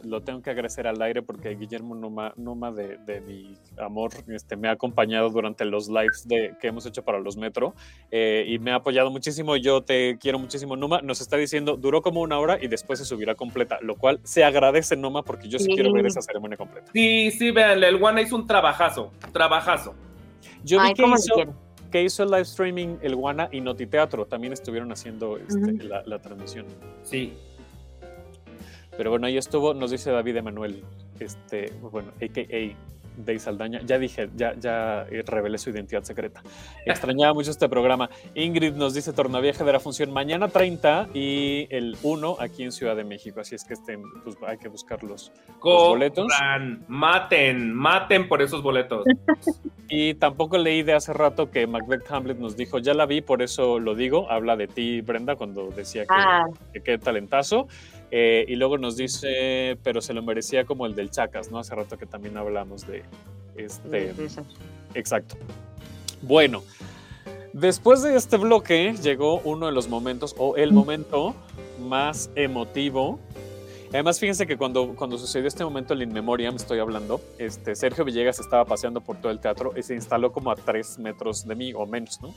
lo tengo que agradecer al aire porque Guillermo Noma, Noma de, mi amor este, me ha acompañado durante los lives de, que hemos hecho para los Metro eh, y me ha apoyado muchísimo. Yo te quiero muchísimo, Noma. Nos está diciendo, duró como una hora y después se subirá completa, lo cual se agradece, Noma, porque yo sí, quiero ver esa ceremonia completa. Sí, sí, véanle, el One hizo un trabajazo, trabajazo. Yo vi que hizo, el live streaming el Guana y Notiteatro, también estuvieron haciendo este, la, transmisión. Sí. Pero bueno, ahí estuvo, nos dice David Emanuel, este, bueno, a.k.a. Dey Saldaña. Ya dije, ya, ya revelé su identidad secreta. Extrañaba mucho este programa. Ingrid nos dice Tornavieja de la función mañana 30 y el 1 aquí en Ciudad de México. Así es que estén, pues hay que buscar los, boletos. Maten, maten por esos boletos. Y tampoco leí de hace rato que Macbeth Hamlet nos dijo, ya la vi, por eso lo digo. Habla de ti, Brenda, cuando decía que, ah. que qué talentazo. Eh, y luego nos dice, pero se lo merecía como el del Chacas, ¿no? Hace rato que también hablamos de este. Exacto. Bueno, después de este bloque llegó uno de los momentos, o el momento más emotivo. Además, fíjense que cuando, cuando sucedió este momento, el In Memoriam, estoy hablando, este, Sergio Villegas estaba paseando por todo el teatro y se instaló como a tres metros de mí o menos, ¿no?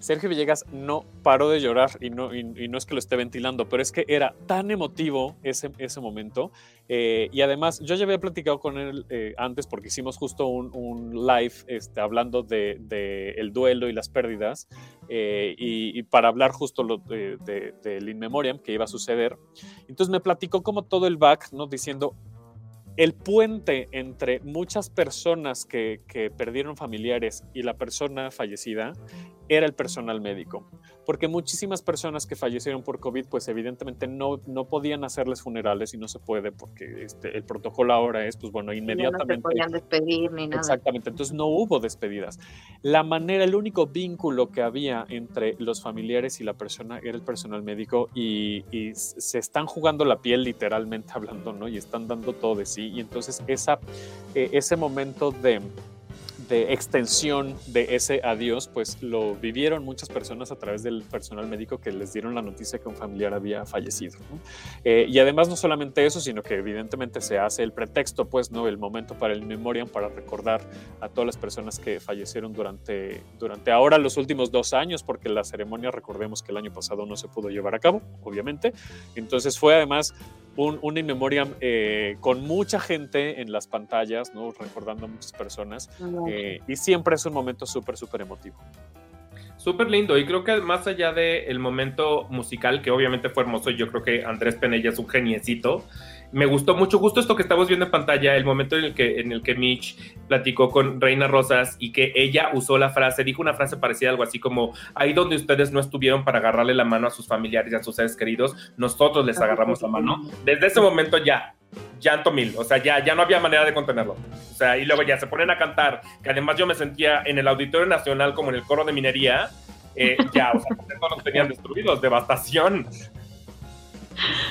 Sergio Villegas no paró de llorar y no, y, no es que lo esté ventilando, pero es que era tan emotivo ese, ese momento. Eh, y además, yo ya había platicado con él eh, antes porque hicimos justo un, live este, hablando de, de, el duelo y las pérdidas eh, y, para hablar justo del de, de, In Memoriam que iba a suceder. Entonces me platicó como todo el back, ¿no? Diciendo, el puente entre muchas personas que, perdieron familiares y la persona fallecida era el personal médico, porque muchísimas personas que fallecieron por COVID, pues evidentemente no, no podían hacerles funerales y no se puede porque este, el protocolo ahora es, pues bueno, inmediatamente... No, se podían despedir ni nada. Exactamente, entonces no hubo despedidas. La manera, el único vínculo que había entre los familiares y la persona era el personal médico y, y se están jugando la piel literalmente hablando, ¿no? Y están dando todo de sí y entonces esa, eh, ese momento de de extensión de ese adiós, pues lo vivieron muchas personas a través del personal médico que les dieron la noticia que un familiar había fallecido. Eh, y además no solamente eso, sino que evidentemente se hace el pretexto, pues, ¿no? El momento para el memoriam, para recordar a todas las personas que fallecieron durante, durante ahora los últimos dos años, porque la ceremonia, recordemos que el año pasado no se pudo llevar a cabo, obviamente. Entonces fue además un, un in memoriam eh, con mucha gente en las pantallas, ¿no? recordando a muchas personas, eh, y siempre es un momento súper, súper emotivo. Súper lindo, y creo que más allá del momento musical, que obviamente fue hermoso, yo creo que Andrés Penella es un geniecito, me gustó mucho, justo esto que estamos viendo en pantalla, el momento en el que, en el que Mitch platicó con Reina Rosas y que ella usó la frase, dijo una frase parecida algo así como, ahí donde ustedes no estuvieron para agarrarle la mano a sus familiares y a sus seres queridos, nosotros les agarramos la mano. Desde ese momento ya, llanto mil, o sea, ya, ya no había manera de contenerlo. O sea, y luego ya se ponen a cantar, que además yo me sentía en el Auditorio Nacional como en el coro de minería, eh, ya, o sea, todos los tenían destruidos, devastación.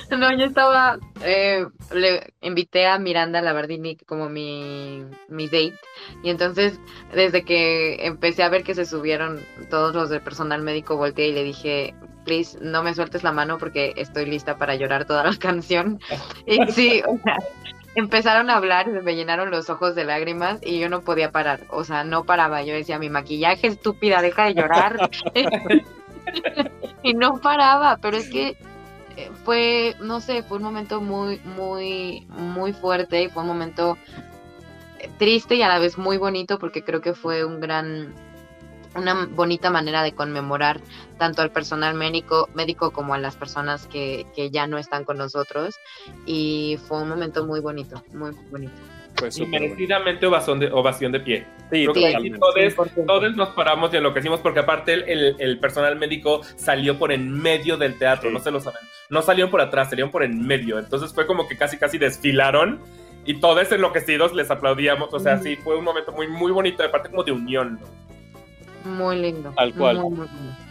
No, yo estaba, eh, le invité a Miranda Labardini como mi, mi date y entonces desde que empecé a ver que se subieron todos los del personal médico volteé y le dije, please, no me sueltes la mano porque estoy lista para llorar toda la canción. Y sí, o sea, empezaron a hablar, me llenaron los ojos de lágrimas y yo no podía parar, o sea, no paraba, yo decía, mi maquillaje estúpida, deja de llorar. y no paraba, pero es que eh, fue, no sé, fue un momento muy, muy, muy fuerte y fue un momento eh, triste y a la vez muy bonito porque creo que fue un gran, una bonita manera de conmemorar tanto al personal médico, médico como a las personas que, que ya no están con nosotros y fue un momento muy bonito, muy bonito. Pues y merecidamente ovación de, ovación de pie. Sí, sí todos, todos, nos paramos y enloquecimos porque aparte el, el, personal médico salió por en medio del teatro, no se lo saben. No salieron por atrás, salieron por en medio. Entonces fue como que casi casi desfilaron y todos enloquecidos les aplaudíamos. O sea, sí, fue un momento muy, muy bonito, de parte como de unión. Muy lindo. Tal cual.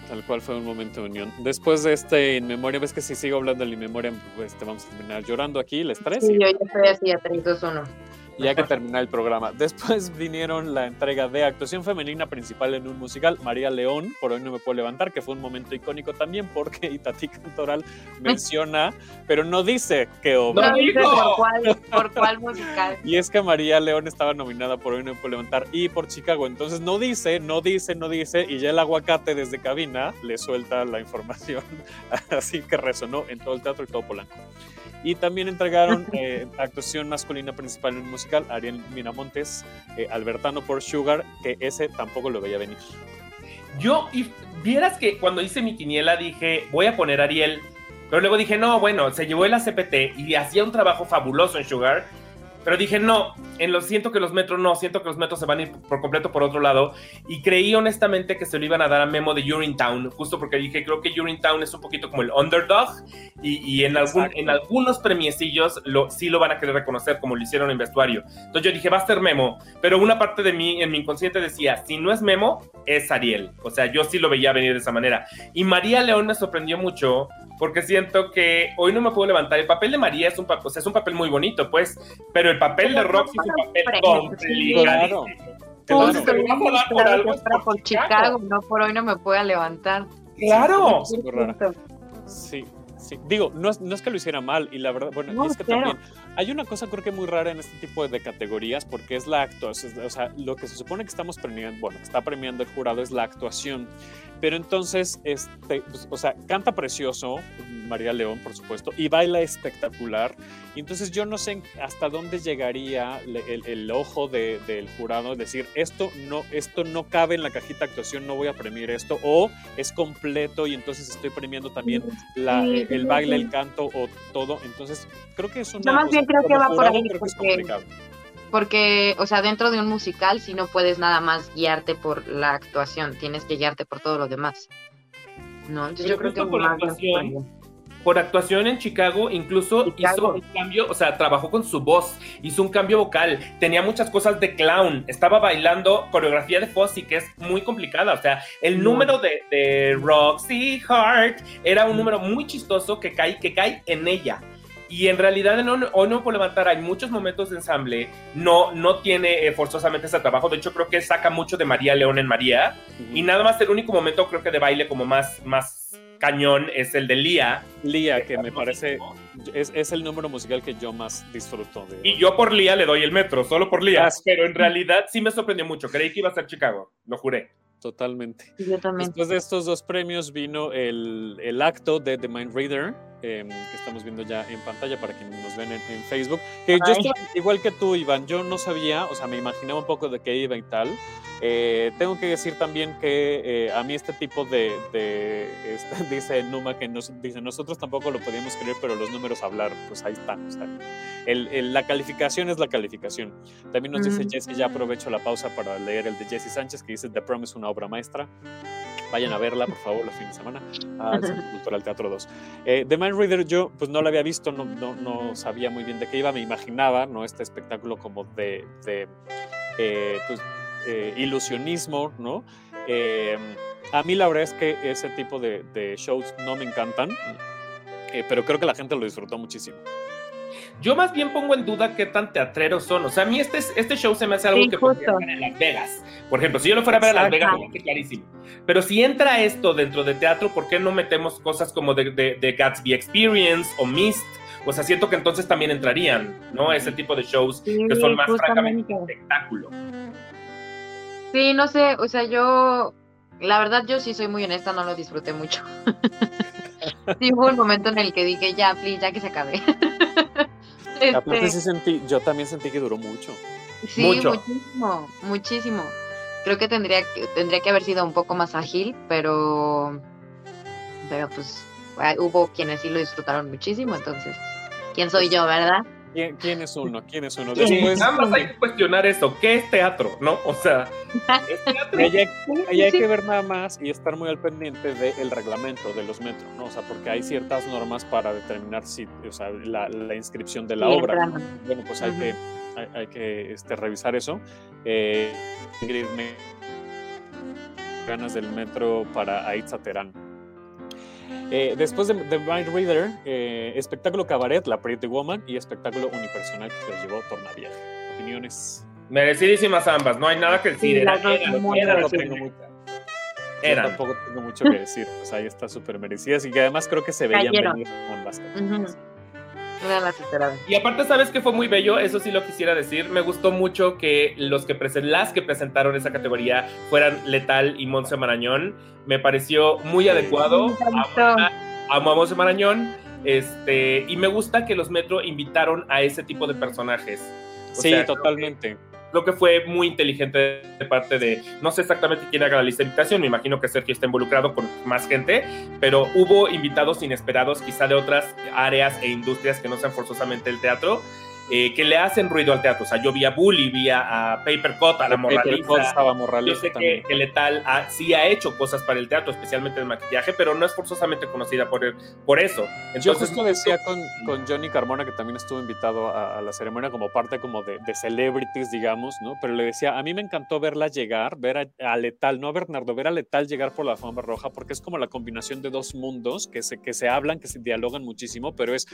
Tal cual fue un momento de unión. Después de este In Memoria, ves que si sigo hablando del In Memoria, pues te vamos a terminar llorando aquí, ¿les parece? Sí, yo ya estoy así a 3, 2, 1 y hay que terminar el programa. Después vinieron la entrega de actuación femenina principal en un musical, María León, por hoy no me puedo levantar, que fue un momento icónico también porque Itatí Cantoral menciona, pero no dice que obra. No dice por cuál, por cuál musical. Y es que María León estaba nominada por hoy no me puedo levantar y por Chicago, entonces no dice, no dice, no dice, y ya el aguacate desde cabina le suelta la información, así que resonó en todo el teatro y todo Polanco. Y también entregaron eh, actuación masculina principal en un musical, Ariel Miramontes, eh, Albertano por Sugar, que ese tampoco lo veía venir. Yo, y vieras que cuando hice mi quiniela dije, voy a poner a Ariel, pero luego dije, no, bueno, se llevó el ACPT y hacía un trabajo fabuloso en Sugar, pero dije, no, en lo siento que los metros no, siento que los metros se van a ir por completo por otro lado. Y creí honestamente que se lo iban a dar a Memo de Urinetown, justo porque dije, creo que Urinetown es un poquito como el underdog. Y, en, algún, en algunos premiecillos lo, sí lo van a querer reconocer, como lo hicieron en vestuario. Entonces yo dije, va a ser Memo. Pero una parte de mí, en mi inconsciente, decía, si no es Memo, es Ariel. O sea, yo sí lo veía venir de esa manera. Y María León me sorprendió mucho porque siento que hoy no me puedo levantar. El papel de María es un, papel, o sea, es un papel muy bonito, pues, pero el papel de Roxy es un papel complicado. Claro. por, por Chicago, no por hoy no me pueda levantar. Claro. Sí, sí. Digo, no es, no es, que lo hiciera mal, y la verdad, bueno, es que también hay una cosa creo que muy rara en este tipo de categorías, porque es la actuación, o sea, lo que se supone que estamos premiando, bueno, que está premiando el jurado es la actuación. Pero entonces, este, pues, o sea, canta precioso, María León, por supuesto, y baila espectacular. Y entonces yo no sé hasta dónde llegaría el, el ojo de, del jurado, decir, esto no, esto no cabe en la cajita de actuación, no voy a premiar esto, o es completo y entonces estoy premiando también la, el baile, el canto o todo. Entonces, creo que es una... Yo más bien creo que va por ahí. Porque porque, o sea, dentro de un musical si no puedes nada más guiarte por la actuación, tienes que guiarte por todo lo demás. No, yo creo que por actuación, por actuación en Chicago, incluso hizo un cambio, o sea, trabajó con su voz, hizo un cambio vocal, tenía muchas cosas de clown, estaba bailando coreografía de Fosse, que es muy complicada, o sea, el número de, de Roxy Hart era un número muy chistoso que cae, que cae en ella. Y en realidad en Hoy No Puedo Levantar hay muchos momentos de ensamble, no, no tiene eh, forzosamente ese trabajo, de hecho creo que saca mucho de María León en María, y nada más el único momento creo que de baile como más, más cañón es el de Lía. Lía, que me parece, es, es, el número musical que yo más disfruto. De... Y yo por Lía le doy el metro, solo por Lía, pero en realidad sí me sorprendió mucho, creí que iba a ser Chicago, lo juré. Totalmente. Yo también. Después de estos dos premios vino el, el acto de The Mind Reader, Em, que estamos viendo ya en pantalla para quienes nos ven en, Facebook. Que yo estoy igual que tú, Iván, yo no sabía, o sea, me imaginaba un poco de qué iba y tal. Eh, tengo que decir también que eh, a mí este tipo de, este, dice Numa que nos, dice, nosotros tampoco lo podíamos creer, pero los números hablar, pues ahí están. O sea, el, la calificación es la calificación. También nos dice Jesse, ya aprovecho la pausa para leer el de Jesse Sánchez, que dice The Promise, una obra maestra Vayan a verla, por favor, los fines de semana, al Centro Cultural Teatro 2. Eh, The Mind Reader yo pues no la había visto, no, no, no, sabía muy bien de qué iba, me imaginaba, ¿no? Este espectáculo como de, de eh, pues, eh, ilusionismo, ¿no? a mí la verdad es que ese tipo de, de shows no me encantan, pero creo que la gente lo disfrutó muchísimo. Yo más bien pongo en duda qué tan teatreros son. O sea, a mí este, este show se me hace algo que podría ver en Las Vegas. Por ejemplo, si yo lo fuera a ver a Las Vegas, me clarísimo. Pero si entra esto dentro de teatro, ¿por qué no metemos cosas como de, de, Gatsby Experience o Mist? O sea, siento que entonces también entrarían, ¿no? Ese tipo de shows que son más francamente espectáculo. Sí, no sé, o sea, yo, la verdad, yo sí soy muy honesta, no lo disfruté mucho. sí, hubo un momento en el que dije, ya, please, ya que se acabe. Este yo también sentí que duró mucho. Sí, muchísimo, muchísimo. Creo que tendría, tendría que haber sido un poco más ágil, pero, pero pues hubo quienes sí lo disfrutaron muchísimo, entonces, ¿quién soy yo, verdad? ¿Quién, es uno? ¿Quién es uno? Después, nada más hay que cuestionar eso. ¿Qué es teatro? ¿No? O sea, ¿es teatro? Ahí hay, que ver nada más y estar muy al pendiente del reglamento de los metros, ¿no? O sea, porque hay ciertas normas para determinar si, o sea, la, inscripción de la obra. Bueno, pues hay que, hay, que este, revisar eso. Eh, ganas del metro para Aitza Terán. Eh, después de The Mind Reader, eh, espectáculo cabaret, La Pretty Woman y espectáculo unipersonal que se los llevó Tornaviaje. Opiniones. Merecidísimas ambas, no hay nada que decir. Era, era, no tengo mucho. Yo tampoco tengo mucho que decir. Pues ahí está súper merecidas y que además creo que se veían venir ambas. Y aparte, ¿sabes que fue muy bello? Eso sí lo quisiera decir. Me gustó mucho que los que las que presentaron esa categoría fueran Letal y Monse Marañón. Me pareció muy adecuado. Amo a Monse Marañón. Este, y me gusta que los Metro invitaron a ese tipo de personajes. sí, totalmente creo que fue muy inteligente de parte de, no sé exactamente quién haga la lista de invitación, me imagino que Sergio está involucrado con más gente, pero hubo invitados inesperados quizá de otras áreas e industrias que no sean forzosamente el teatro eh, que le hacen ruido al teatro. O sea, yo vi a Bully, vi a, Papercut, a la Morraliza. estaba Morraliza yo sé que, que, Letal sí ha hecho cosas para el teatro, especialmente el maquillaje, pero no es forzosamente conocida por, por eso. Entonces, yo justo decía con, con Johnny Carmona, que también estuvo invitado a, la ceremonia como parte como de, de, celebrities, digamos, ¿no? Pero le decía, a mí me encantó verla llegar, ver a, Letal, no a Bernardo, ver a Letal llegar por la alfombra roja, porque es como la combinación de dos mundos que se, que se hablan, que se dialogan muchísimo, pero es,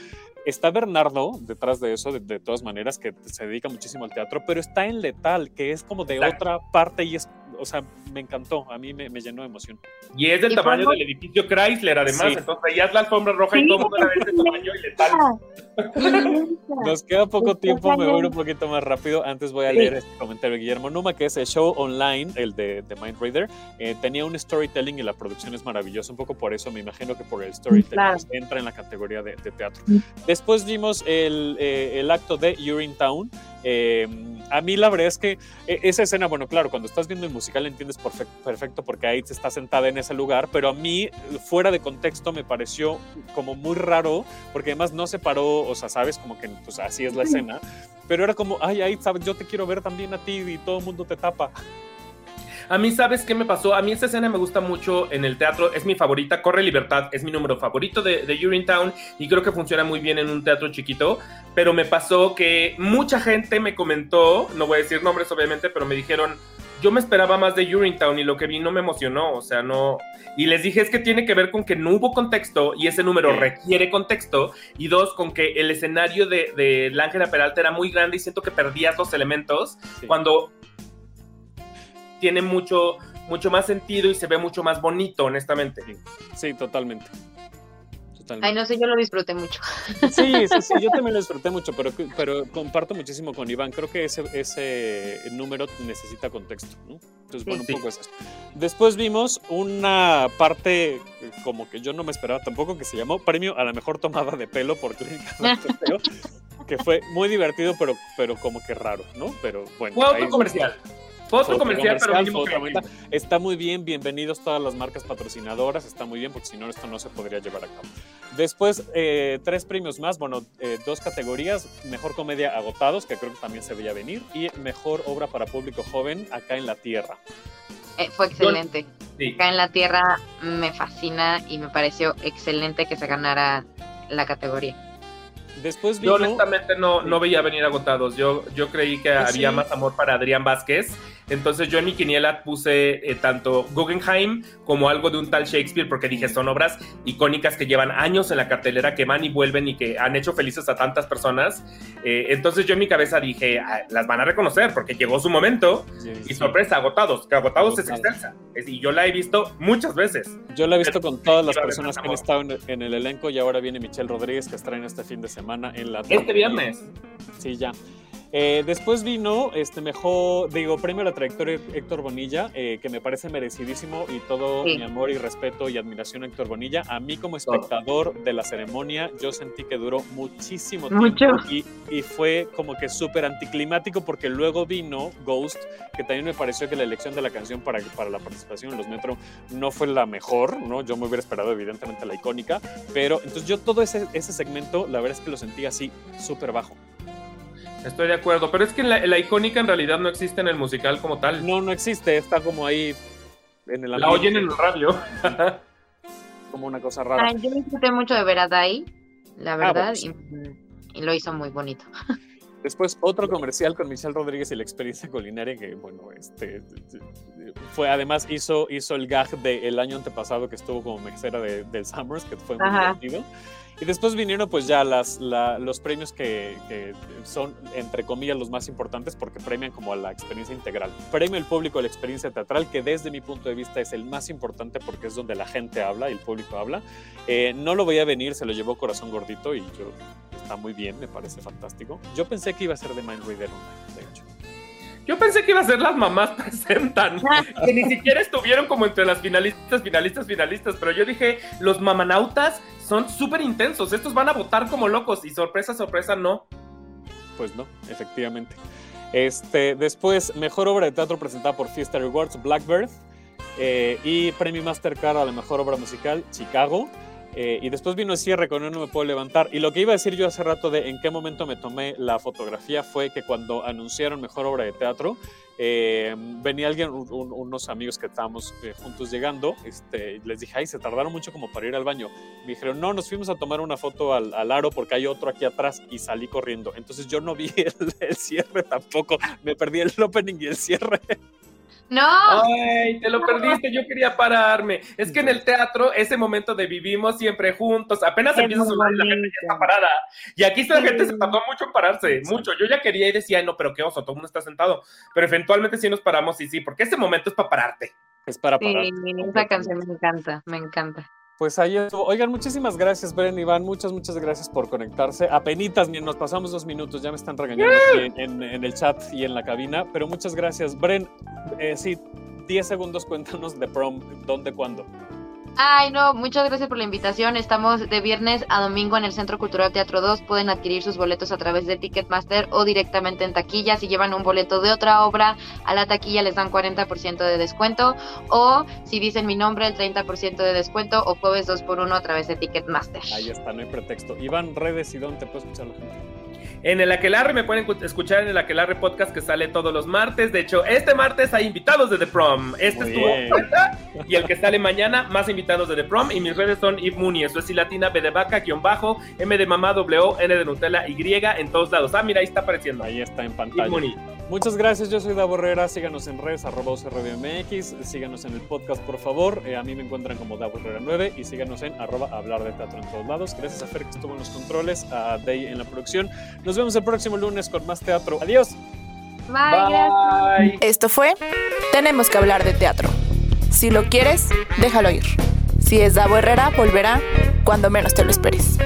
está Bernardo detrás de eso, de todas maneras, que se dedica muchísimo al teatro, pero está en Letal, que es como de otra parte y es, o sea, me encantó, a mí me, llenó de emoción. Y es del tamaño del edificio Chrysler, además, entonces ya es la alfombra roja y todo mundo de ese tamaño y Letal. Nos queda poco tiempo, me voy un poquito más rápido. Antes voy a leer este comentario de Guillermo Numa, que es el show online, el de, de Mind Reader. Eh, tenía un storytelling y la producción es maravillosa, un poco por eso me imagino que por el storytelling entra en la categoría de, teatro. Después vimos el, eh, el acto de Urinetown. Eh, a mí la verdad es que e, esa escena, bueno, claro, cuando estás viendo el musical entiendes perfecto, perfecto porque Aids está sentada en ese lugar, pero a mí, fuera de contexto, me pareció como muy raro, porque además no se paró, o sea, sabes, como que pues así es la escena, pero era como, ay, Aids, sabes, yo te quiero ver también a ti y todo el mundo te tapa. A mí, ¿sabes qué me pasó? A mí esta escena me gusta mucho en el teatro, es mi favorita, Corre Libertad, es mi número favorito de, de Town y creo que funciona muy bien en un teatro chiquito, pero me pasó que mucha gente me comentó, no voy a decir nombres obviamente, pero me dijeron, yo me esperaba más de Town y lo que vi no me emocionó, o sea, no... Y les dije, es que tiene que ver con que no hubo contexto y ese número requiere contexto, y dos, con que el escenario de, de Ángela Peralta era muy grande y siento que perdías los elementos cuando tiene mucho, mucho más sentido y se ve mucho más bonito, honestamente. Sí, totalmente. Ay, no sé, yo lo disfruté mucho. Sí, sí, sí, yo también lo disfruté mucho, pero, pero comparto muchísimo con Iván. Creo que ese, ese número necesita contexto, ¿no? Entonces, bueno, un poco es eso. Después vimos una parte como que yo no me esperaba tampoco, que se llamó Premio a la Mejor Tomada de Pelo por Clínica que fue muy divertido, pero, pero como que raro, ¿no? Pero bueno. Fue otro comercial. Foto, comercial, pero Está muy bien, bienvenidos todas las marcas patrocinadoras, está muy bien porque si no esto no se podría llevar a cabo. Después, eh, tres premios más, bueno, eh, dos categorías, mejor comedia agotados, que creo que también se veía venir, y mejor obra para público joven acá en la Tierra. Eh, fue excelente. Acá en la Tierra me fascina y me pareció excelente que se ganara la categoría. Después Yo honestamente no, no veía venir agotados. Yo, yo creí que Pues había más amor para Adrián Vázquez. Entonces yo en mi quiniela puse eh, tanto Guggenheim como algo de un tal Shakespeare porque dije son obras icónicas que llevan años en la cartelera, que van y vuelven y que han hecho felices a tantas personas. Eh, entonces yo en mi cabeza dije, "Ah, las van a reconocer porque llegó su momento y sorpresa, agotados, que agotados es extensa. Y yo la he visto muchas veces. Yo la he visto con todas las personas que han estado en, en el elenco y ahora viene Michelle Rodríguez que estrena este fin de semana en la Este viernes. Sí, ya. Eh, después vino este mejor, digo, premio a la trayectoria Héctor Bonilla, eh, que me parece merecidísimo y todo Sí. mi amor y respeto y admiración a Héctor Bonilla. A mí como espectador de la ceremonia, yo sentí que duró muchísimo tiempo Mucho. y, y fue como que súper anticlimático porque luego vino Ghost, que también me pareció que la elección de la canción para, para la participación en los Metro no fue la mejor, ¿no? Yo me hubiera esperado evidentemente la icónica, pero entonces yo todo ese, ese segmento, la verdad es que lo sentí así súper bajo. Estoy de acuerdo, pero es que la, la icónica en realidad no existe en el musical como tal. No, no existe, está como ahí en el La oyen en el radio. como una cosa rara. Ah, yo disfruté mucho de ver a Dai, la verdad, bueno, y, y lo hizo muy bonito. Después otro comercial con Michelle Rodríguez y la experiencia culinaria que, bueno, este fue además hizo, hizo el gag del año antepasado que estuvo como mesera de, del Summers, que fue muy Ajá. divertido. Y después vinieron pues ya las, la- los premios que, que son, entre comillas, los más importantes porque premian como a la experiencia integral. Premio el público a la experiencia teatral, que desde mi punto de vista es el más importante porque es donde la gente habla y el público habla. Eh, no lo veía venir, se lo llevó Corazón Gordito y yo está muy bien, me parece fantástico. Yo pensé que iba a ser de Mind Reader Online, de hecho. Yo pensé que iba a ser las mamás presentan, que ni siquiera estuvieron como entre las finalistas, finalistas, finalistas, pero yo dije, los mamanautas son súper intensos, estos van a votar como locos y sorpresa, sorpresa, no. Pues no, efectivamente. Este, después, mejor obra de teatro presentada por Fiesta Rewards, Blackbird. eh, y premio Mastercard a la mejor obra musical, Chicago. Eh, y después vino el cierre con No Me Puedo Levantar. Y lo que iba a decir yo hace rato de en qué momento me tomé la fotografía fue que cuando anunciaron mejor obra de teatro, eh, venía alguien, un- un- unos amigos que estábamos eh, juntos llegando, este, les dije, ay, se tardaron mucho como para ir al baño. Me dijeron, no, nos fuimos a tomar una foto al, al aro porque hay otro aquí atrás y salí corriendo. Entonces yo no vi el, el cierre tampoco, me perdí el opening y el cierre. ¡No! Ay, te lo perdiste, yo quería pararme. Es que en el teatro, ese momento de vivimos siempre juntos, apenas empieza a sonar y la gente ya está parada. Y aquí la gente se tardó mucho en pararse, mucho. Yo ya quería y decía, no, pero qué oso, todo el mundo está sentado. Pero eventualmente sí nos paramos y sí, porque ese momento es para pararte. Es para Sí, parar. esa canción me encanta, me encanta. Pues ahí estuvo. Oigan, muchísimas gracias, Bren Iván. Muchas, muchas gracias por conectarse. Apenitas, ni nos pasamos dos minutos, ya me están regañando aquí en el chat y en la cabina, pero muchas gracias. Bren, eh, sí, 10 segundos, cuéntanos de prom, dónde, cuándo. Ay, no, muchas gracias por la invitación. Estamos de viernes a domingo en el Centro Cultural Teatro 2. Pueden adquirir sus boletos a través de Ticketmaster o directamente en taquilla. Si llevan un boleto de otra obra, a la taquilla les dan 40% de descuento. O si dicen mi nombre, el 30% de descuento. O jueves 2x1 a través de Ticketmaster. Ahí está, no hay pretexto. Iván, redes y dónde te puede escuchar la gente. En el Aquelarre me pueden cu- escuchar en el Aquelarre Podcast que sale todos los martes. De hecho, este martes hay invitados de The Prom. Este Muy estuvo fuerza, y el que sale mañana, más invitados de The Prom. Y mis redes son Eve Mooney, eso es y latina, B de vaca, guion bajo, M de mamá, W, N de Nutella, Y, en todos lados. Ah, mira, ahí está apareciendo. Ahí está en pantalla. Muchas gracias, yo soy Davo Herrera, síganos en redes, arroba UC Radio MX, síganos en el podcast por favor, Eh, a mí me encuentran como Davo Herrera 9 y síganos en arroba hablar de teatro en todos lados. Gracias a Fer que estuvo en los controles, a Day en la producción. Nos vemos el próximo lunes con más teatro. Adiós. Bye. Esto fue Tenemos que hablar de teatro. Si lo quieres, déjalo ir. Si es Davo Herrera, volverá cuando menos te lo esperes.